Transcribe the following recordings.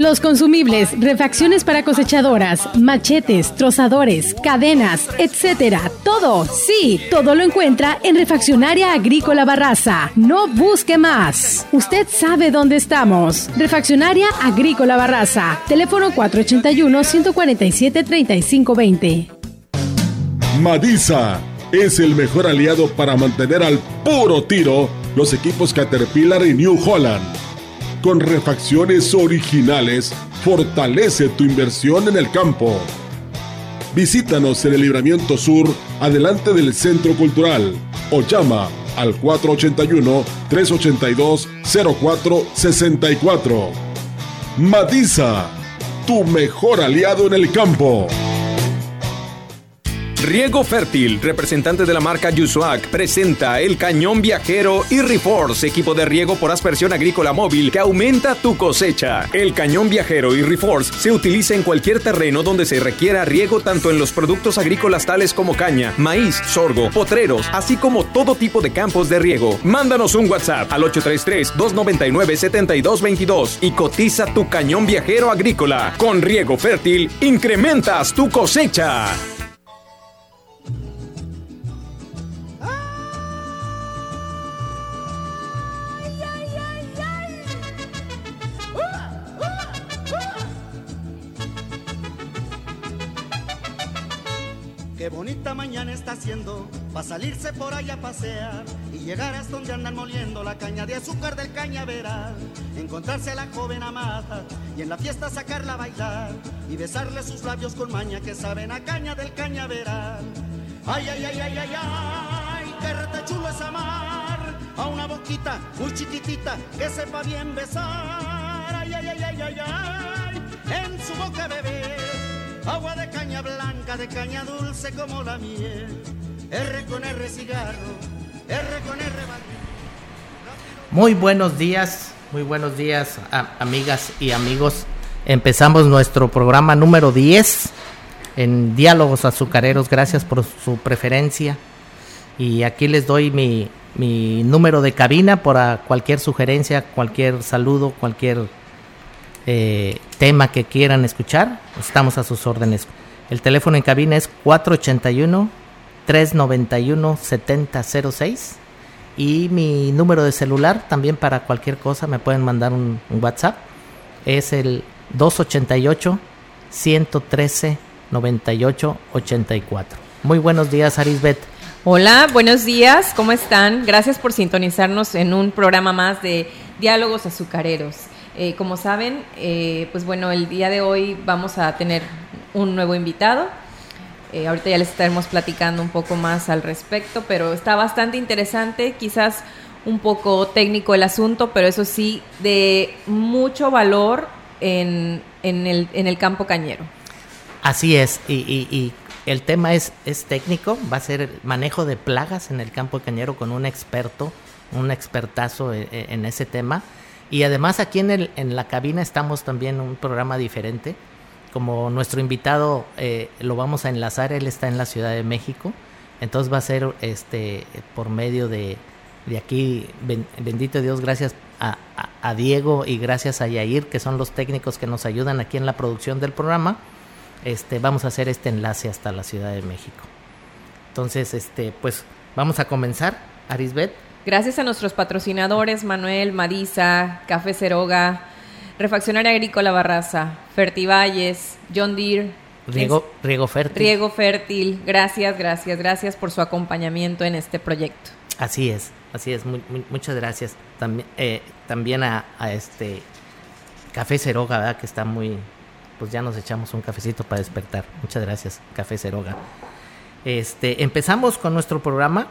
los consumibles, refacciones para cosechadoras, machetes, trozadores, cadenas, etcétera. Todo, sí, todo lo encuentra en Refaccionaria Agrícola Barraza. No busque más. Usted sabe dónde estamos. Refaccionaria Agrícola Barraza. Teléfono 481-147-3520. Madisa es el mejor aliado para mantener al puro tiro los equipos Caterpillar y New Holland con refacciones originales, fortalece tu inversión en el campo. Visítanos en el Libramiento Sur, adelante del Centro Cultural, o llama al 481-382-0464. Matiza, tu mejor aliado en el campo. Riego Fértil, representante de la marca Yusuac, presenta el cañón viajero y Reforce, equipo de riego por aspersión agrícola móvil que aumenta tu cosecha. El cañón viajero y Reforce se utiliza en cualquier terreno donde se requiera riego tanto en los productos agrícolas tales como caña, maíz, sorgo, potreros, así como todo tipo de campos de riego. Mándanos un WhatsApp al 833-299-7222 y cotiza tu cañón viajero agrícola. Con Riego Fértil, incrementas tu cosecha. Está haciendo para salirse por allá a pasear y llegar hasta donde andan moliendo la caña de azúcar del cañaveral. Encontrarse a la joven amada y en la fiesta sacarla a bailar y besarle sus labios con maña que saben a caña del cañaveral. Ay, ay, ay, ay, ay, ay, qué rete chulo es amar a una boquita muy chiquitita que sepa bien besar. Ay, ay, ay, ay, ay, ay, en su boca beber agua de caña blanca, de caña dulce como la miel. R con R cigarro, R con R Muy buenos días, muy buenos días, amigas y amigos. Empezamos nuestro programa número 10 en Diálogos Azucareros. Gracias por su preferencia. Y aquí les doy mi, mi número de cabina para cualquier sugerencia, cualquier saludo, cualquier eh, tema que quieran escuchar, estamos a sus órdenes. El teléfono en cabina es 481-391-7006 y mi número de celular también para cualquier cosa me pueden mandar un, WhatsApp. Es el 288-113-9884. Muy buenos días, Arisbet. Hola, buenos días, ¿cómo están? Gracias por sintonizarnos en un programa más de Diálogos Azucareros. Eh, como saben, eh, pues bueno, el día de hoy vamos a tener un nuevo invitado. Eh, ahorita ya les estaremos platicando un poco más al respecto, pero está bastante interesante, quizás un poco técnico el asunto, pero eso sí, de mucho valor en, el, en el, campo cañero. Así es, y, el tema es, es técnico, va a ser manejo de plagas en el campo cañero con un experto, un expertazo en ese tema. Y además aquí en, el, en la cabina estamos también en un programa diferente. Como nuestro invitado eh, lo vamos a enlazar, él está en la Ciudad de México Entonces va a ser este por medio de, de aquí, bendito Dios, gracias a, a, Diego y gracias a Yair, que son los técnicos que nos ayudan aquí en la producción del programa, este, vamos a hacer este enlace hasta la Ciudad de México. Entonces, este, pues vamos a comenzar, Arisbet. Gracias a nuestros patrocinadores, Manuel, Marisa, Café Ceroga, Refaccionaria Agrícola Barraza, Fertivalles, John Deere. Riego, Riego Fértil. Riego Fértil. Gracias, gracias, gracias por su acompañamiento en este proyecto. Así es, así es. muchas gracias. También, eh, también a, este Café Ceroga, ¿verdad? Que está muy... Pues ya nos echamos un cafecito para despertar. Muchas gracias, Café Ceroga. Este, empezamos con nuestro programa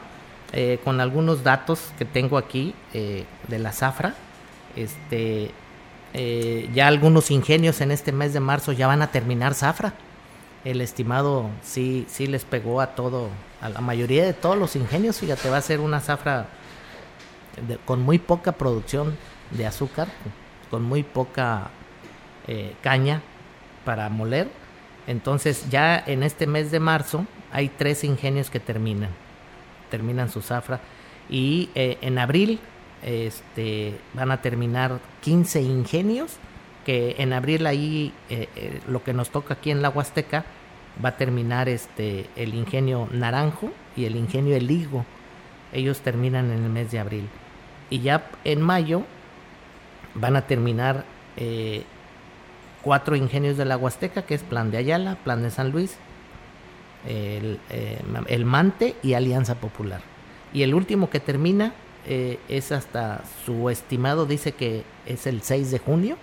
eh, con algunos datos que tengo aquí eh, de la zafra. Este, eh, ya algunos ingenios en este mes de marzo ya van a terminar zafra. El estimado sí, sí les pegó a todo, a la mayoría de todos los ingenios. Fíjate, va a ser una zafra con muy poca producción de azúcar, con muy poca caña para moler. Entonces ya en este mes de marzo hay tres ingenios que terminan terminan su zafra. Y eh, en abril este, van a terminar 15 ingenios, que en abril ahí eh, eh, lo que nos toca aquí en la Huasteca va a terminar este, el ingenio Naranjo y el ingenio El Higo. Ellos terminan en el mes de abril. Y ya en mayo van a terminar cuatro ingenios de la Huasteca, que es Plan de Ayala, Plan de San Luis, el, eh, el, Mante y Alianza Popular. Y el último que termina eh, es hasta su estimado, dice que es el 6 de junio,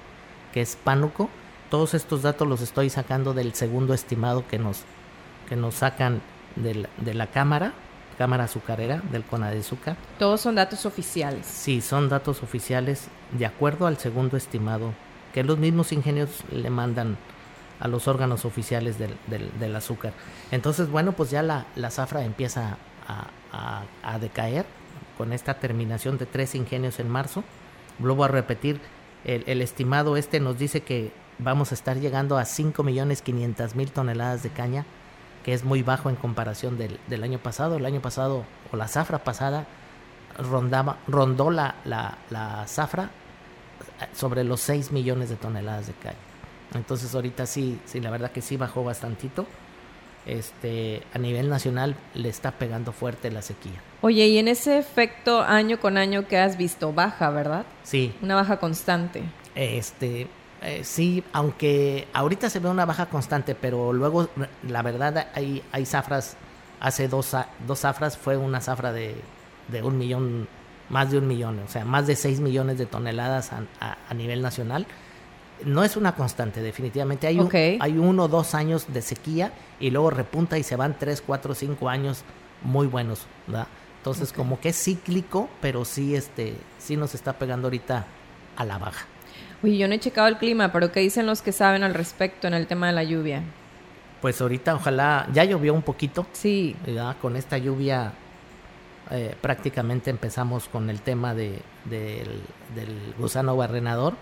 que es Pánuco. Todos estos datos los estoy sacando del segundo estimado que nos, que nos sacan de la, Cámara, Cámara Azucarera, del CONADEZUCA. Todos son datos oficiales. Sí, son datos oficiales de acuerdo al segundo estimado que los mismos ingenios le mandan a los órganos oficiales del, del, azúcar. Entonces, bueno, pues ya la, la zafra empieza a, a, decaer con esta terminación de tres ingenios en marzo. Vuelvo a repetir, el, el, estimado este nos dice que vamos a estar llegando a 5 millones 500 mil toneladas de caña, que es muy bajo en comparación del, del, año pasado. El año pasado, o la zafra pasada, rondaba, rondó la, la, la zafra sobre los 6 millones de toneladas de caña. Entonces ahorita sí, sí, la verdad que sí bajó bastantito. Este, a nivel nacional le está pegando fuerte la sequía. Oye, y en ese efecto año con año que has visto, baja, ¿verdad? Sí. Una baja constante. Este, eh, sí, aunque ahorita se ve una baja constante, pero luego, la verdad, hay, hay zafras, hace dos, dos zafras fue una zafra de, de un millón, más de un millón, o sea, más de seis millones de toneladas a nivel nacional no es una constante, definitivamente. Hay, hay uno o dos años de sequía y luego repunta y se van tres, cuatro, cinco años muy buenos, ¿verdad? Entonces, como que es cíclico, pero sí, este, sí nos está pegando ahorita a la baja. Uy, yo no he checado el clima, pero ¿qué dicen los que saben al respecto en el tema de la lluvia? Pues ahorita, ojalá, ya llovió un poquito. Sí. Con esta lluvia eh, prácticamente empezamos con el tema de, del, del gusano barrenador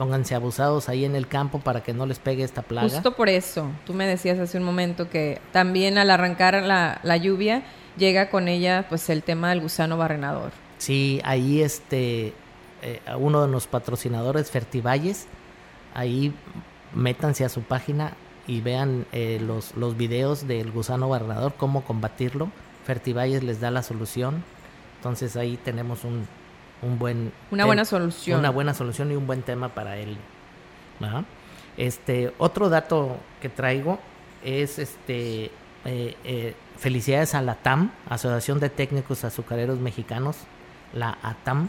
pónganse abusados ahí en el campo para que no les pegue esta plaga. Justo por eso, tú me decías hace un momento que también al arrancar la, lluvia llega con ella pues el tema del gusano barrenador. Sí, ahí este eh, uno de los patrocinadores Fertivalles, ahí métanse a su página y vean eh, los, los videos del gusano barrenador, cómo combatirlo. Fertivalles les da la solución. Entonces ahí tenemos un, un buen una buena solución. una buena solución y un buen tema para él. Este otro dato que traigo es este eh, eh, felicidades a la TAM Asociación de Técnicos Azucareros Mexicanos la ATAM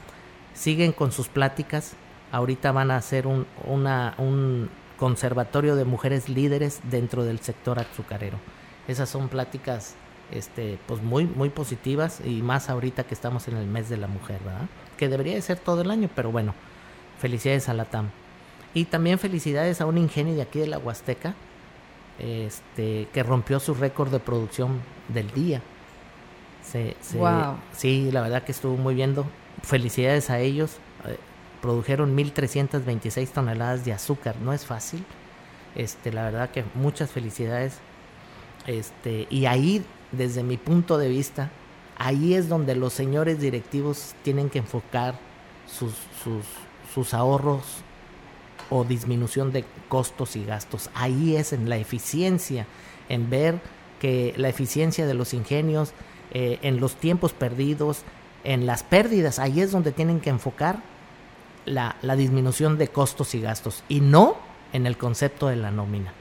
siguen con sus pláticas. Ahorita van a hacer un, una, un conservatorio de mujeres líderes dentro del sector azucarero. Esas son pláticas este pues muy muy positivas y más ahorita que estamos en el mes de la mujer verdad que debería de ser todo el año, pero bueno, felicidades a la TAM. Y también felicidades a un ingenio de aquí de la Huasteca, este, que rompió su récord de producción del día. wow. Sí, la verdad que estuvo muy viendo. Felicidades a ellos. Eh, produjeron 1.326 toneladas de azúcar. No es fácil. Este, la verdad que muchas felicidades. Este, y ahí desde mi punto de vista, ahí es donde los señores directivos tienen que enfocar sus, sus, sus ahorros o disminución de costos y gastos. Ahí es en la eficiencia, en ver que la eficiencia de los ingenios, eh, en los tiempos perdidos, en las pérdidas, ahí es donde tienen que enfocar la, la disminución de costos y gastos y no en el concepto de la nómina.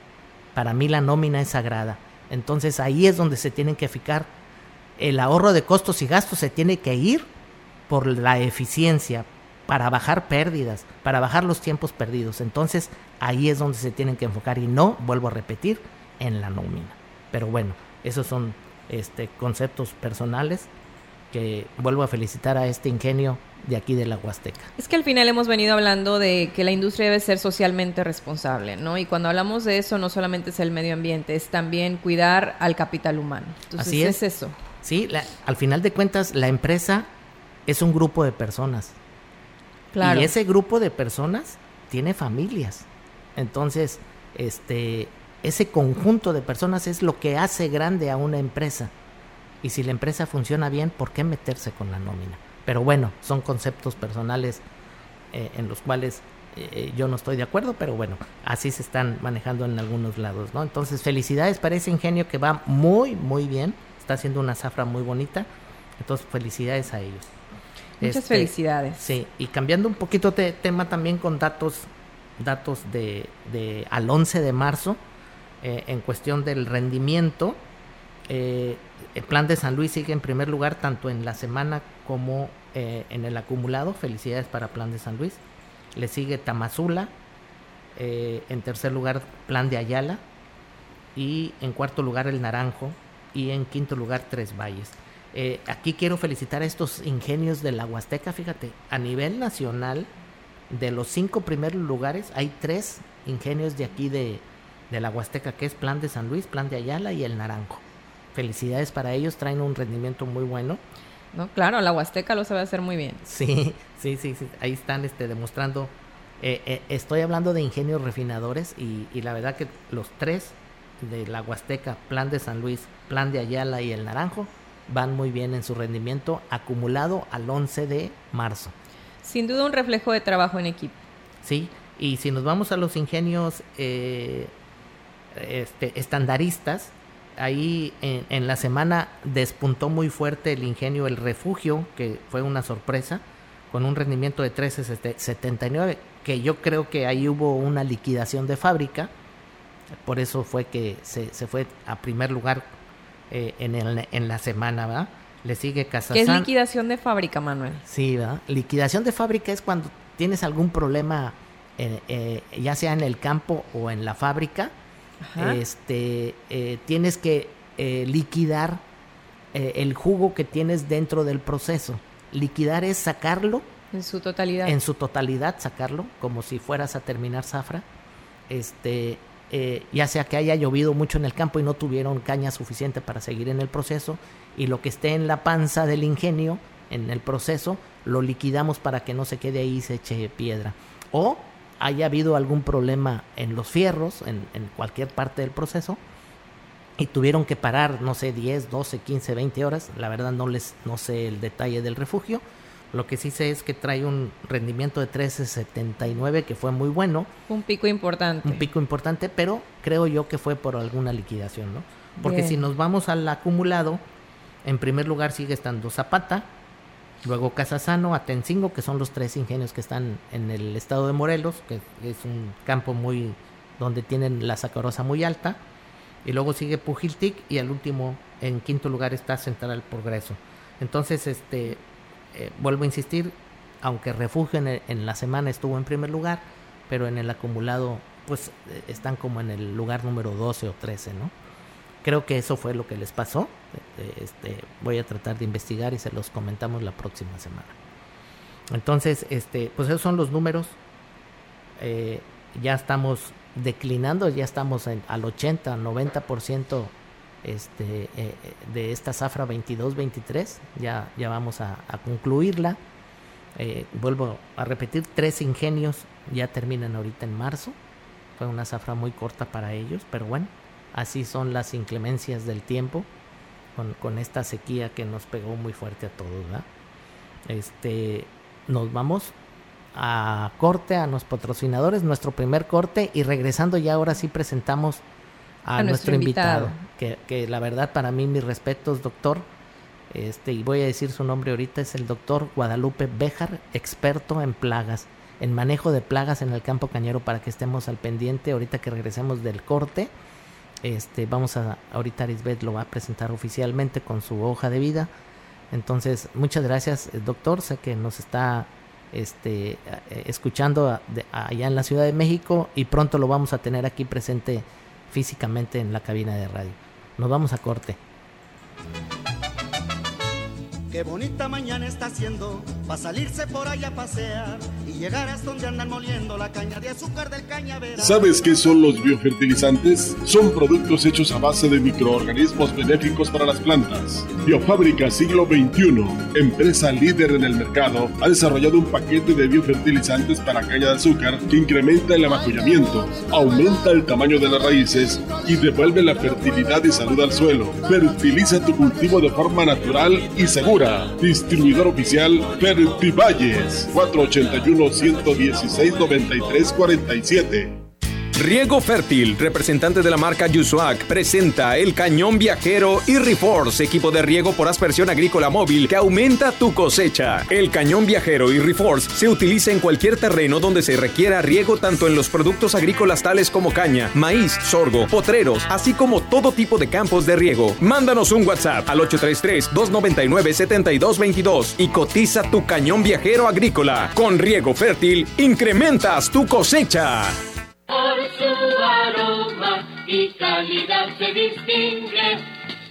Para mí la nómina es sagrada. Entonces ahí es donde se tienen que fijar. El ahorro de costos y gastos se tiene que ir por la eficiencia, para bajar pérdidas, para bajar los tiempos perdidos. Entonces ahí es donde se tienen que enfocar y no, vuelvo a repetir, en la nómina. Pero bueno, esos son este, conceptos personales que vuelvo a felicitar a este ingenio de aquí de la Huasteca. Es que al final hemos venido hablando de que la industria debe ser socialmente responsable, ¿no? Y cuando hablamos de eso, no solamente es el medio ambiente, es también cuidar al capital humano. Entonces, Así es. eso. Sí, al final de cuentas, la empresa es un grupo de personas. Claro. Y ese grupo de personas tiene familias. Entonces, este, ese conjunto de personas es lo que hace grande a una empresa. Y si la empresa funciona bien, ¿por qué meterse con la nómina? Pero bueno, son conceptos personales eh, en los cuales eh, yo no estoy de acuerdo, pero bueno, así se están manejando en algunos lados, ¿no? Entonces, felicidades para ese ingenio que va muy, muy bien, está haciendo una zafra muy bonita, entonces felicidades a ellos. Muchas este, felicidades. Sí, y cambiando un poquito de tema también con datos, datos de, de al 11 de marzo, eh, en cuestión del rendimiento, el plan de San Luis sigue en primer lugar tanto en la semana como eh, en el acumulado. Felicidades para Plan de San Luis. Le sigue Tamazula. Eh, en tercer lugar, Plan de Ayala. Y en cuarto lugar, El Naranjo. Y en quinto lugar, Tres Valles. Eh, aquí quiero felicitar a estos ingenios de la Huasteca. Fíjate, a nivel nacional, de los cinco primeros lugares, hay tres ingenios de aquí de, de la Huasteca, que es Plan de San Luis, Plan de Ayala y El Naranjo. Felicidades para ellos, traen un rendimiento muy bueno. ¿no? Claro, la Huasteca lo sabe hacer muy bien. Sí, sí, sí, sí. ahí están este, demostrando. Eh, eh, estoy hablando de ingenios refinadores y, la verdad que los tres de la Huasteca, Plan de San Luis, Plan de Ayala y el Naranjo, van muy bien en su rendimiento acumulado al 11 de marzo. Sin duda un reflejo de trabajo en equipo. Sí, y si nos vamos a los ingenios eh, este, estandaristas, ahí en, la semana despuntó muy fuerte el ingenio El Refugio, que fue una sorpresa, con un rendimiento de 13.79, que yo creo que ahí hubo una liquidación de fábrica, por eso fue que se, se fue a primer lugar eh, en, el, en la semana, ¿verdad? Le sigue Casasán. ¿Qué es liquidación de fábrica, Manuel? Sí, ¿verdad? Liquidación de fábrica es cuando tienes algún problema, eh, ya sea en el campo o en la fábrica, este, eh, tienes que eh, liquidar eh, el jugo que tienes dentro del proceso. Liquidar es sacarlo. En su totalidad. En su totalidad, sacarlo, como si fueras a terminar zafra. Este, ya sea que haya llovido mucho en el campo y no tuvieron caña suficiente para seguir en el proceso, y lo que esté en la panza del ingenio, en el proceso, lo liquidamos para que no se quede ahí y se eche piedra. O haya habido algún problema en los fierros, en, cualquier parte del proceso, y tuvieron que parar, no sé, 10, 12, 15, 20 horas. La verdad no les no sé el detalle del refugio. Lo que sí sé es que trae un rendimiento de 13.79 que fue muy bueno. Un pico importante. Un pico importante, pero creo yo que fue por alguna liquidación, ¿no? Porque si nos vamos al acumulado, en primer lugar sigue estando Zapata, Luego Casasano, Atencingo, que son los tres ingenios que están en el estado de Morelos, que es un campo muy donde tienen la sacarosa muy alta. Y luego sigue Pujiltic y al último, en quinto lugar, está Central Progreso. Entonces, este, eh, vuelvo a insistir, aunque Refugio en, en, la semana estuvo en primer lugar, pero en el acumulado, pues eh, están como en el lugar número 12 o 13, ¿no? Creo que eso fue lo que les pasó. Este, voy a tratar de investigar y se los comentamos la próxima semana. Entonces, este, pues esos son los números. Eh, ya estamos declinando, ya estamos al 80, 90% este, eh, de esta zafra 22-23. Ya, ya vamos a, concluirla. Eh, vuelvo a repetir, tres ingenios ya terminan ahorita en marzo. Fue una zafra muy corta para ellos, pero bueno, así son las inclemencias del tiempo. con, esta sequía que nos pegó muy fuerte a todos. Este, nos vamos a corte a los patrocinadores, nuestro primer corte y regresando ya ahora sí presentamos a, nuestro, invitado, Que, la verdad para mí mis respetos doctor, este y voy a decir su nombre ahorita es el doctor Guadalupe Béjar, experto en plagas, en manejo de plagas en el campo cañero para que estemos al pendiente ahorita que regresemos del corte. Este, vamos a ahorita Arisbeth lo va a presentar oficialmente con su hoja de vida. Entonces, muchas gracias, doctor. Sé que nos está este, eh, escuchando allá en la Ciudad de México y pronto lo vamos a tener aquí presente físicamente en la cabina de radio. Nos vamos a corte. Qué bonita mañana está haciendo. ¿Sabes qué son los biofertilizantes? Son productos hechos a base de microorganismos benéficos para las plantas. Biofábrica Siglo XXI, empresa líder en el mercado, ha desarrollado un paquete de biofertilizantes para caña de azúcar que incrementa el amacullamiento, aumenta el tamaño de las raíces y devuelve la fertilidad y salud al suelo. Fertiliza tu cultivo de forma natural y segura Distribuidor oficial Valles. 481 116 9347 Riego Fértil, representante de la marca Yusuac, presenta el cañón viajero y Reforce, equipo de riego por aspersión agrícola móvil que aumenta tu cosecha. El cañón viajero y Reforce se utiliza en cualquier terreno donde se requiera riego tanto en los productos agrícolas tales como caña, maíz, sorgo, potreros, así como todo tipo de campos de riego. Mándanos un WhatsApp al 833-299-7222 y cotiza tu cañón viajero agrícola. Con Riego Fértil, incrementas tu cosecha. Y calidad se distingue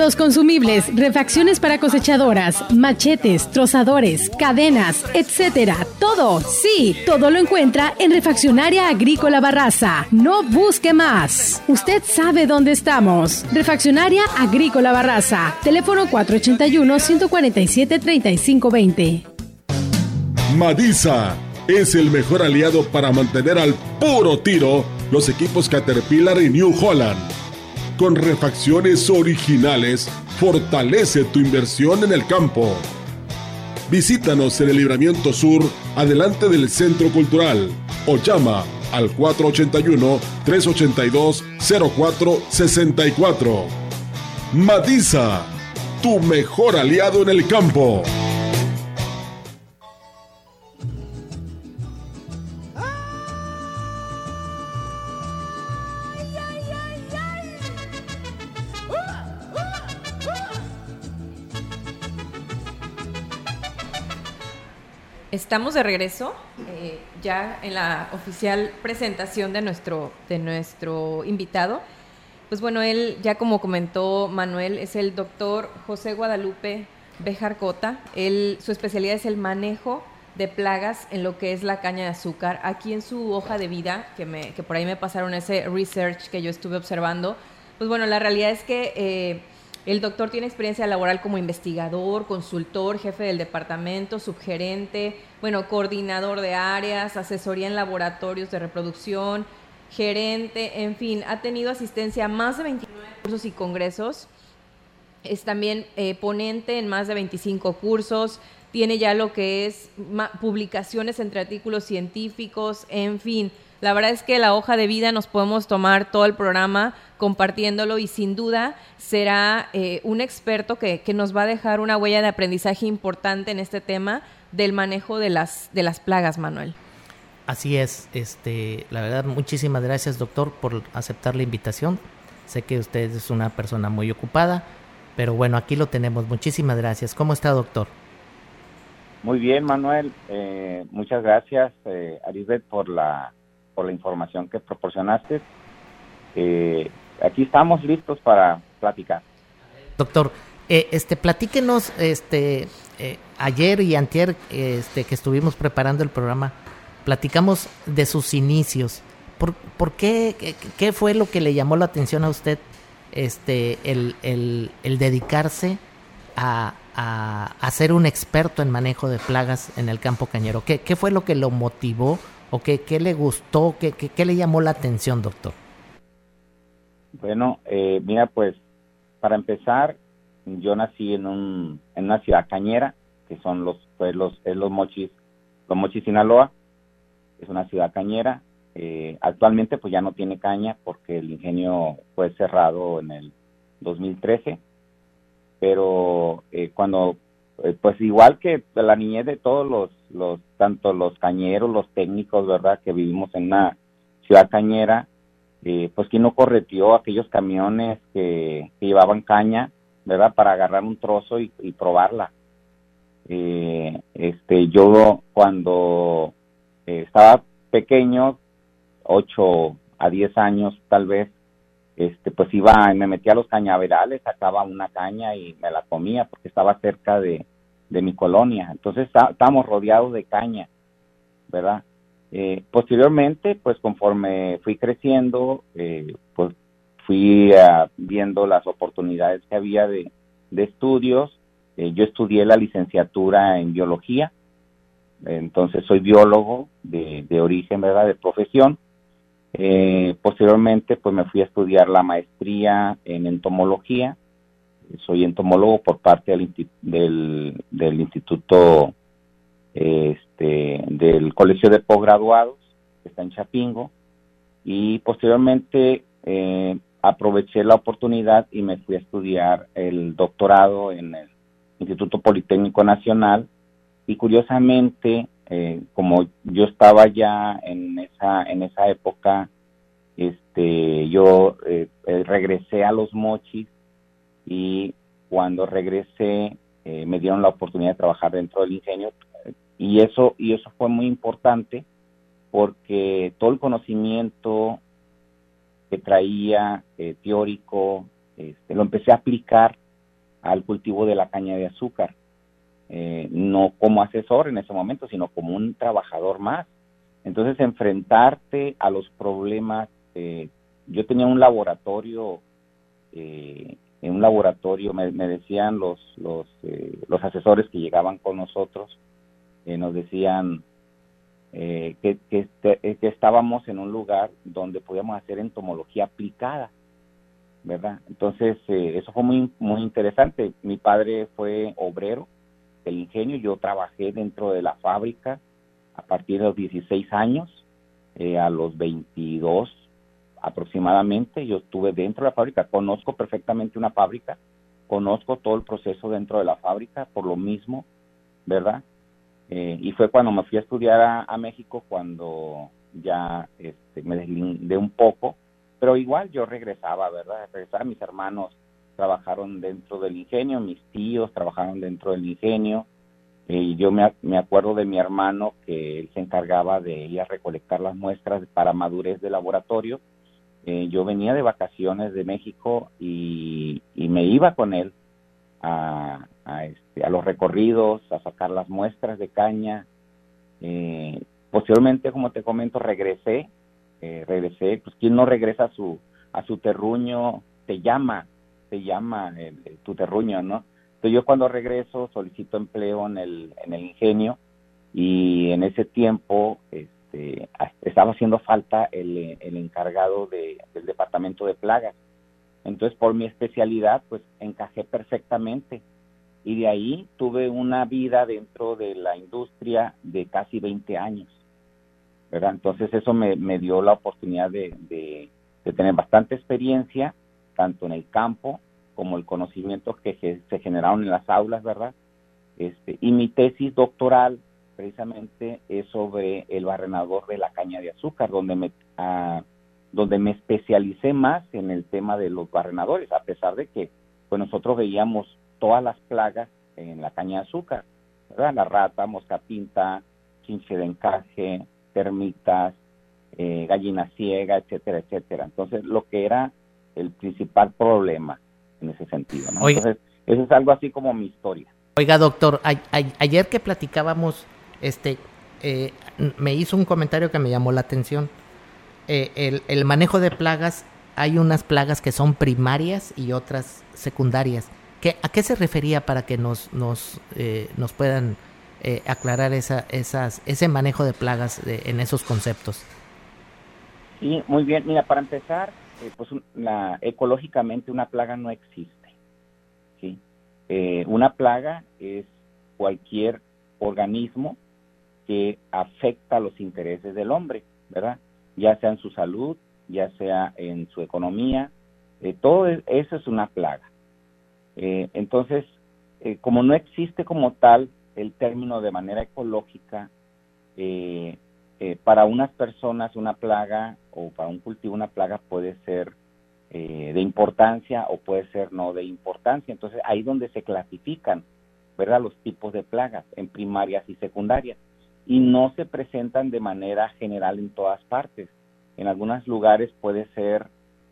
Los consumibles, refacciones para cosechadoras, machetes, trozadores, cadenas, etcétera. Todo, sí, todo lo encuentra en Refaccionaria Agrícola Barraza. No busque más. Usted sabe dónde estamos. Refaccionaria Agrícola Barraza. Teléfono 481-147-3520. Madisa es el mejor aliado para mantener al puro tiro los equipos Caterpillar y New Holland con refacciones originales, fortalece tu inversión en el campo. Visítanos en el Libramiento Sur, adelante del Centro Cultural, o llama al 481-382-0464. Matiza, tu mejor aliado en el campo. Estamos de regreso eh, ya en la oficial presentación de nuestro, de nuestro invitado. Pues bueno, él, ya como comentó Manuel, es el doctor José Guadalupe Bejarcota. Él, su especialidad es el manejo de plagas en lo que es la caña de azúcar. Aquí en su hoja de vida, que, me, que por ahí me pasaron ese research que yo estuve observando, pues bueno, la realidad es que... Eh, el doctor tiene experiencia laboral como investigador, consultor, jefe del departamento, subgerente, bueno, coordinador de áreas, asesoría en laboratorios de reproducción, gerente, en fin, ha tenido asistencia a más de 29 cursos y congresos. Es también eh, ponente en más de 25 cursos, tiene ya lo que es publicaciones entre artículos científicos, en fin. La verdad es que la hoja de vida nos podemos tomar todo el programa compartiéndolo y sin duda será eh, un experto que, nos va a dejar una huella de aprendizaje importante en este tema del manejo de las, de las plagas, Manuel. Así es, este, la verdad, muchísimas gracias, doctor, por aceptar la invitación. Sé que usted es una persona muy ocupada, pero bueno, aquí lo tenemos. Muchísimas gracias. ¿Cómo está, doctor? Muy bien, Manuel. Eh, muchas gracias, eh, Arisbet, por la por la información que proporcionaste. Eh, aquí estamos listos para platicar. Doctor, eh, este, platíquenos, este, eh, ayer y antier, este, que estuvimos preparando el programa, platicamos de sus inicios. ¿Por, por qué, qué, fue lo que le llamó la atención a usted, este, el, el, dedicarse a, a, ser un experto en manejo de plagas en el campo cañero? ¿Qué, qué fue lo que lo motivó o qué, qué le gustó, qué, qué, qué, le llamó la atención, doctor? Bueno, eh, mira, pues para empezar, yo nací en, un, en una ciudad cañera, que son los pueblos, es los Mochis, los Mochis Sinaloa, es una ciudad cañera. Eh, actualmente pues ya no tiene caña porque el ingenio fue cerrado en el 2013, pero eh, cuando, pues igual que la niñez de todos los, los, tanto los cañeros, los técnicos, ¿verdad? Que vivimos en una ciudad cañera, pues quien no correteó aquellos camiones que llevaban caña ¿verdad? Para agarrar un trozo y, probarla. Eh, este, yo cuando eh, estaba pequeño, 8 a 10 años tal vez, este, pues iba, me metía a los cañaverales, sacaba una caña y me la comía porque estaba cerca de, de mi colonia. Entonces estábamos rodeados de caña, ¿verdad? Eh, posteriormente, pues conforme fui creciendo, pues fui uh, viendo las oportunidades que había de, estudios. Eh, yo estudié la licenciatura en biología, entonces soy biólogo de, origen, ¿verdad?, de profesión. Eh, posteriormente, pues me fui a estudiar la maestría en entomología. Soy entomólogo por parte del, del, Instituto este, del Colegio de Postgraduados, que está en Chapingo. Y posteriormente eh, aproveché la oportunidad y me fui a estudiar el doctorado en el Instituto Politécnico Nacional y curiosamente eh, como yo estaba ya en esa en esa época este yo eh, eh, regresé a los mochis y cuando regresé me dieron la oportunidad de trabajar dentro del ingenio y eso y eso fue muy importante porque todo el conocimiento que traía eh, teórico, este, lo empecé a aplicar al cultivo de la caña de azúcar, eh, no como asesor en ese momento, sino como un trabajador más. Entonces, enfrentarte a los problemas, eh, yo tenía un laboratorio, en un laboratorio, me, me decían los, los, los asesores que llegaban con nosotros, nos decían, eh, que, este, que, estábamos en un lugar donde podíamos hacer entomología aplicada, ¿verdad? Entonces, eh, eso fue muy, muy interesante. Mi padre fue obrero del ingenio, yo trabajé dentro de la fábrica a partir de los 16 años, eh, a los 22 aproximadamente, yo estuve dentro de la fábrica, conozco perfectamente una fábrica, conozco todo el proceso dentro de la fábrica, por lo mismo, ¿verdad? Eh, y fue cuando me fui a estudiar a, México cuando ya este, me deslindé un poco, pero igual yo regresaba, ¿verdad? Regresaba, mis hermanos trabajaron dentro del ingenio, mis tíos trabajaron dentro del ingenio, eh, y yo me, me, acuerdo de mi hermano que él se encargaba de ir a recolectar las muestras para madurez de laboratorio. Eh, yo venía de vacaciones de México y, me iba con él a, este, a los recorridos, a sacar las muestras de caña. Eh, posteriormente, como te comento, regresé, eh, regresé, pues quien no regresa a su, a su terruño, te llama, te llama tu terruño, ¿no? Entonces yo cuando regreso solicito empleo en el, en el ingenio y en ese tiempo este, estaba haciendo falta el, el encargado de, del departamento de plagas. Entonces, por mi especialidad, pues encajé perfectamente. Y de ahí tuve una vida dentro de la industria de casi 20 años. ¿verdad? Entonces, eso me, dio la oportunidad de, de, tener bastante experiencia, tanto en el campo como el conocimiento que se generaron en las aulas, ¿verdad? Este, y mi tesis doctoral precisamente es sobre el barrenador de la caña de azúcar, donde me, ah, donde me especialicé más en el tema de los barrenadores, a pesar de que pues nosotros veíamos todas las plagas en la caña de azúcar, ¿verdad? La rata, mosca pinta, chinche de encaje, termitas, eh, gallina ciega, etcétera, etcétera. Entonces, lo que era el principal problema en ese sentido. ¿no? Entonces, eso es algo así como mi historia. Oiga, doctor, ayer que platicábamos, este, eh, me hizo un comentario que me llamó la atención. Eh, el, el, manejo de plagas, hay unas plagas que son primarias y otras secundarias. ¿Qué, ¿A qué se refería para que nos, nos, eh, nos puedan aclarar esa, esas, ese manejo de plagas en esos conceptos? Sí, muy bien. Mira, para empezar, pues la, ecológicamente una plaga no existe. ¿sí? una plaga es cualquier organismo que afecta los intereses del hombre, ¿verdad? Ya sea en su salud, ya sea en su economía, eh, todo eso es una plaga. Eh, entonces, eh, como no existe como tal el término de manera ecológica, para unas personas una plaga o para un cultivo una plaga puede ser de importancia o puede ser no de importancia. Entonces, ahí donde se clasifican, ¿verdad? Los tipos de plagas en primarias y secundarias y no se presentan de manera general en todas partes. En algunos lugares puede ser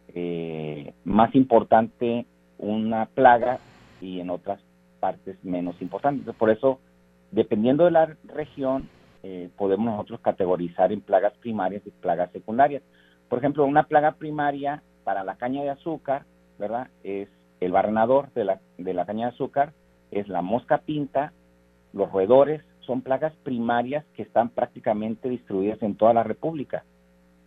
eh, más importante una plaga y en otras partes menos importante. por eso, dependiendo de la región, eh, podemos nosotros categorizar en plagas primarias y plagas secundarias. Por ejemplo, una plaga primaria para la caña de azúcar, ¿verdad? Es el barrenador de la, de la caña de azúcar, es la mosca pinta, los roedores, son plagas primarias que están prácticamente distribuidas en toda la República.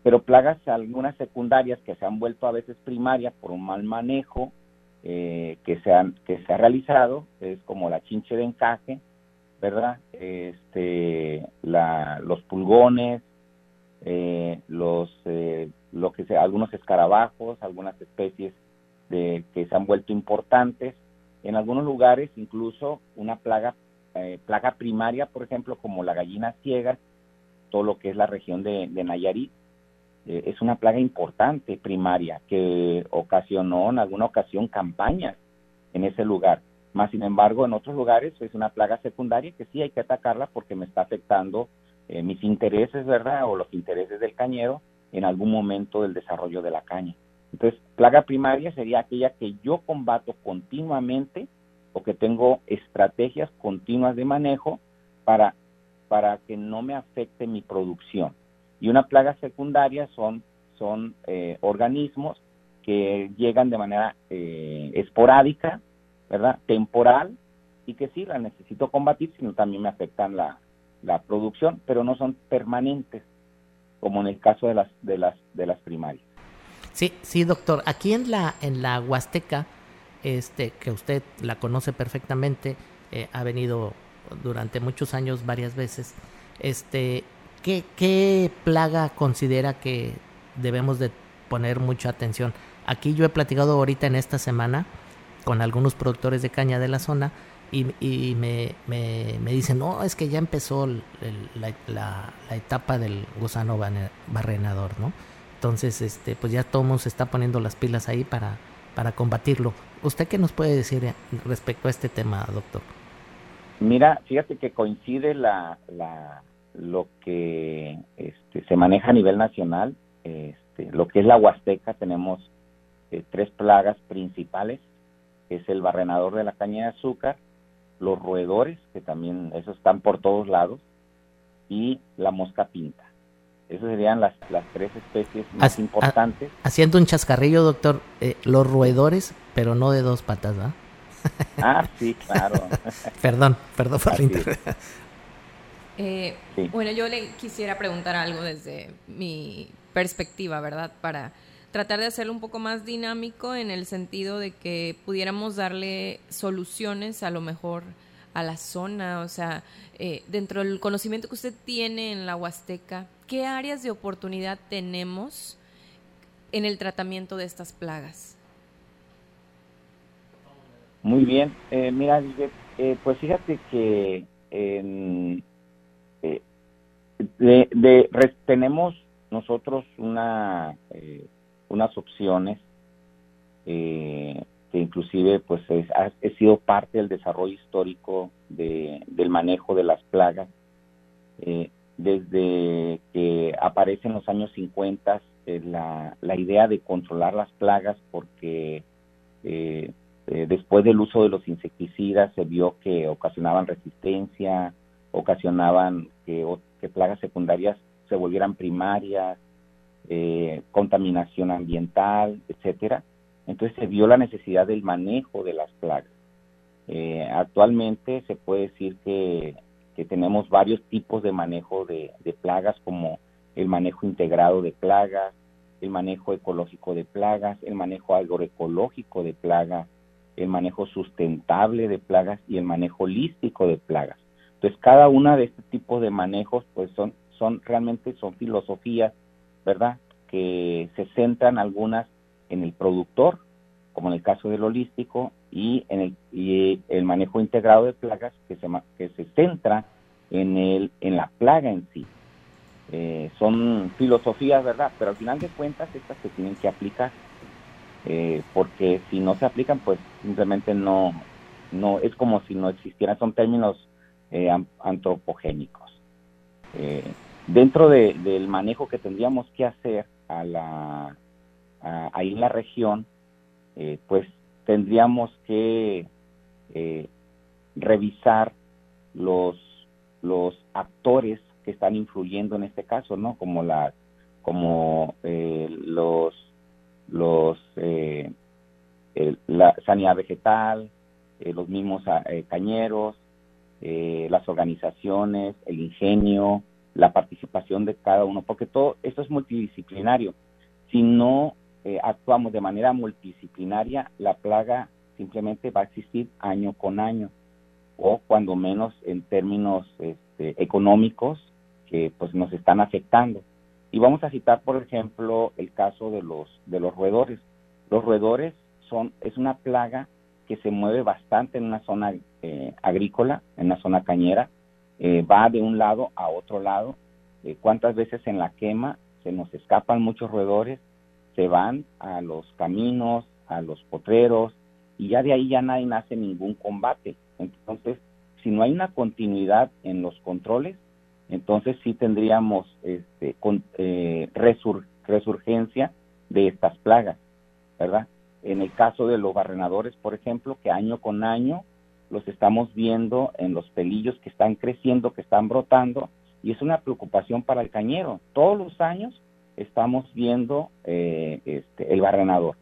Pero plagas algunas secundarias que se han vuelto a veces primarias por un mal manejo eh, que, se han, que se ha realizado, es como la chinche de encaje, ¿verdad? Este, la, los pulgones, eh, los, eh, lo que sea, algunos escarabajos, algunas especies de, que se han vuelto importantes. En algunos lugares incluso una plaga eh, plaga primaria, por ejemplo, como la gallina ciega, todo lo que es la región de, Nayarit, eh, es una plaga importante primaria que ocasionó en alguna ocasión campañas en ese lugar. Más sin embargo, en otros lugares es una plaga secundaria que sí hay que atacarla porque me está afectando eh, mis intereses, ¿verdad? O los intereses del cañero en algún momento del desarrollo de la caña. Entonces, plaga primaria sería aquella que yo combato continuamente o que tengo estrategias continuas de manejo para, para que no me afecte mi producción. Y una plaga secundaria son, son eh, organismos que llegan de manera eh, esporádica, ¿verdad? Temporal, y que sí la necesito combatir, sino también me afectan la, la producción, pero no son permanentes, como en el caso de las, de las, de las primarias. Sí, sí, doctor. Aquí en la, en la Huasteca, este, que usted la conoce perfectamente, eh, ha venido durante muchos años varias veces. Este, ¿qué, ¿Qué plaga considera que debemos de poner mucha atención? Aquí yo he platicado ahorita en esta semana con algunos productores de caña de la zona y, y me, me, me, dicen, no, es que ya empezó la, la, etapa del gusano barrenador, ¿no? Entonces, este, pues ya todo se está poniendo las pilas ahí para, para combatirlo. ¿Usted qué nos puede decir respecto a este tema, doctor? Mira, fíjate que coincide la, la lo que este, se maneja a nivel nacional, este, lo que es la Huasteca, tenemos eh, tres plagas principales, es el barrenador de la caña de azúcar, los roedores, que también esos están por todos lados, y la mosca pinta. Esas serían las, las tres especies más importantes. haciendo un chascarrillo, doctor, eh, los roedores, pero no de dos patas, ¿verdad? ah, sí, claro. perdón, perdón por la eh, Bueno, yo le quisiera preguntar algo desde mi perspectiva, ¿verdad? Para tratar de hacerlo un poco más dinámico en el sentido de que pudiéramos darle soluciones a lo mejor a la zona, o sea, eh, dentro del conocimiento que usted tiene en la Huasteca, ¿qué áreas de oportunidad tenemos en el tratamiento de estas plagas? Muy bien, eh, mira, eh, pues fíjate que eh, de, tenemos nosotros una unas opciones que inclusive pues ha, sido parte del desarrollo histórico de, del manejo de las plagas desde que aparece en los años 50 la, la, idea de controlar las plagas porque eh, este, después del uso de los insecticidas se vio que ocasionaban resistencia, ocasionaban que, que plagas secundarias se volvieran primarias, eh, contaminación ambiental, etcétera. Entonces se vio la necesidad del manejo de las plagas. Eh, actualmente se puede decir que, tenemos varios tipos de manejo de, plagas, como el manejo integrado de plagas, el manejo ecológico de plagas, el manejo agroecológico de plagas, el manejo sustentable de plagas y el manejo holístico de plagas. Entonces, cada una de este tipo de manejos, pues son, son realmente son filosofías, ¿verdad? Que se centran algunas en el productor, como en el caso del holístico, y en el, y el manejo integrado de plagas que se, que se centra en, el, en la plaga en sí. Eh, son filosofías, ¿verdad? Pero al final de cuentas estas se tienen que aplicar, eh, porque si no se aplican, pues simplemente no, no es como si no existieran, son términos eh, antropogénicos. dentro del manejo que tendríamos que hacer a la, ahí en la región, pues tendríamos que eh, revisar los, los actores que están influyendo en este caso, ¿no? Como la, como eh, los, los, eh, la sanidad vegetal, los mismos cañeros, las organizaciones, el ingenio, la participación de cada uno, porque todo esto es multidisciplinario. Si no eh, actuamos de manera multidisciplinaria, la plaga simplemente va a existir año con año o cuando menos en términos este, económicos que pues nos están afectando. Y vamos a citar, por ejemplo, el caso de los de los roedores. Los roedores son es una plaga que se mueve bastante en una zona eh, agrícola, en una zona cañera, eh, va de un lado a otro lado. ¿Cuántas veces en la quema se nos escapan muchos roedores? se van a los caminos, a los potreros, y ya de ahí ya nadie nace ningún combate. Entonces, si no hay una continuidad en los controles, entonces sí tendríamos este, con, eh, resurgencia de estas plagas, ¿verdad? En el caso de los barrenadores, por ejemplo, que año con año los estamos viendo en los pelillos que están creciendo, que están brotando, y es una preocupación para el cañero. Todos los años estamos viendo eh, este, el barrenador.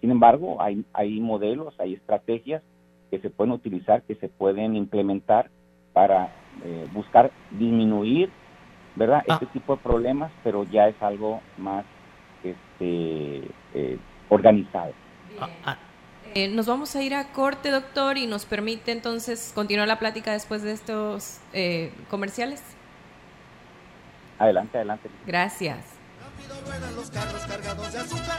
Sin embargo, hay, hay modelos, hay estrategias que se pueden utilizar, que se pueden implementar para eh, buscar disminuir, ¿verdad? Ah. Este tipo de problemas, pero ya es algo más este, eh, organizado. Ah, ah. nos vamos a ir a corte, doctor, y nos permite entonces continuar la plática después de estos comerciales. Adelante, adelante. Gracias ruedan los carros cargados de azúcar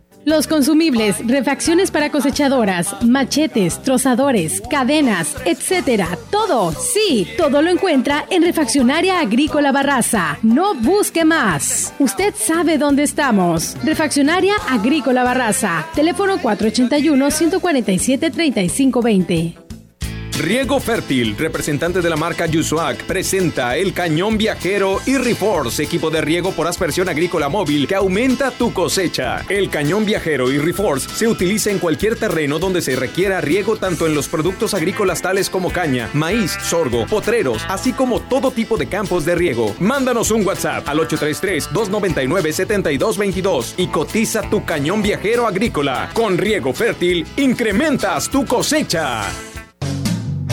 los consumibles, refacciones para cosechadoras, machetes, trozadores, cadenas, etcétera. Todo, sí, todo lo encuentra en Refaccionaria Agrícola Barraza. No busque más. Usted sabe dónde estamos. Refaccionaria Agrícola Barraza. Teléfono 481 147 3520. Riego Fértil, representante de la marca Yusuac, presenta el cañón viajero y Reforce, equipo de riego por aspersión agrícola móvil que aumenta tu cosecha. El cañón viajero y Reforce se utiliza en cualquier terreno donde se requiera riego tanto en los productos agrícolas tales como caña, maíz, sorgo, potreros, así como todo tipo de campos de riego. Mándanos un WhatsApp al 833-299-7222 y cotiza tu cañón viajero agrícola. Con Riego Fértil, incrementas tu cosecha.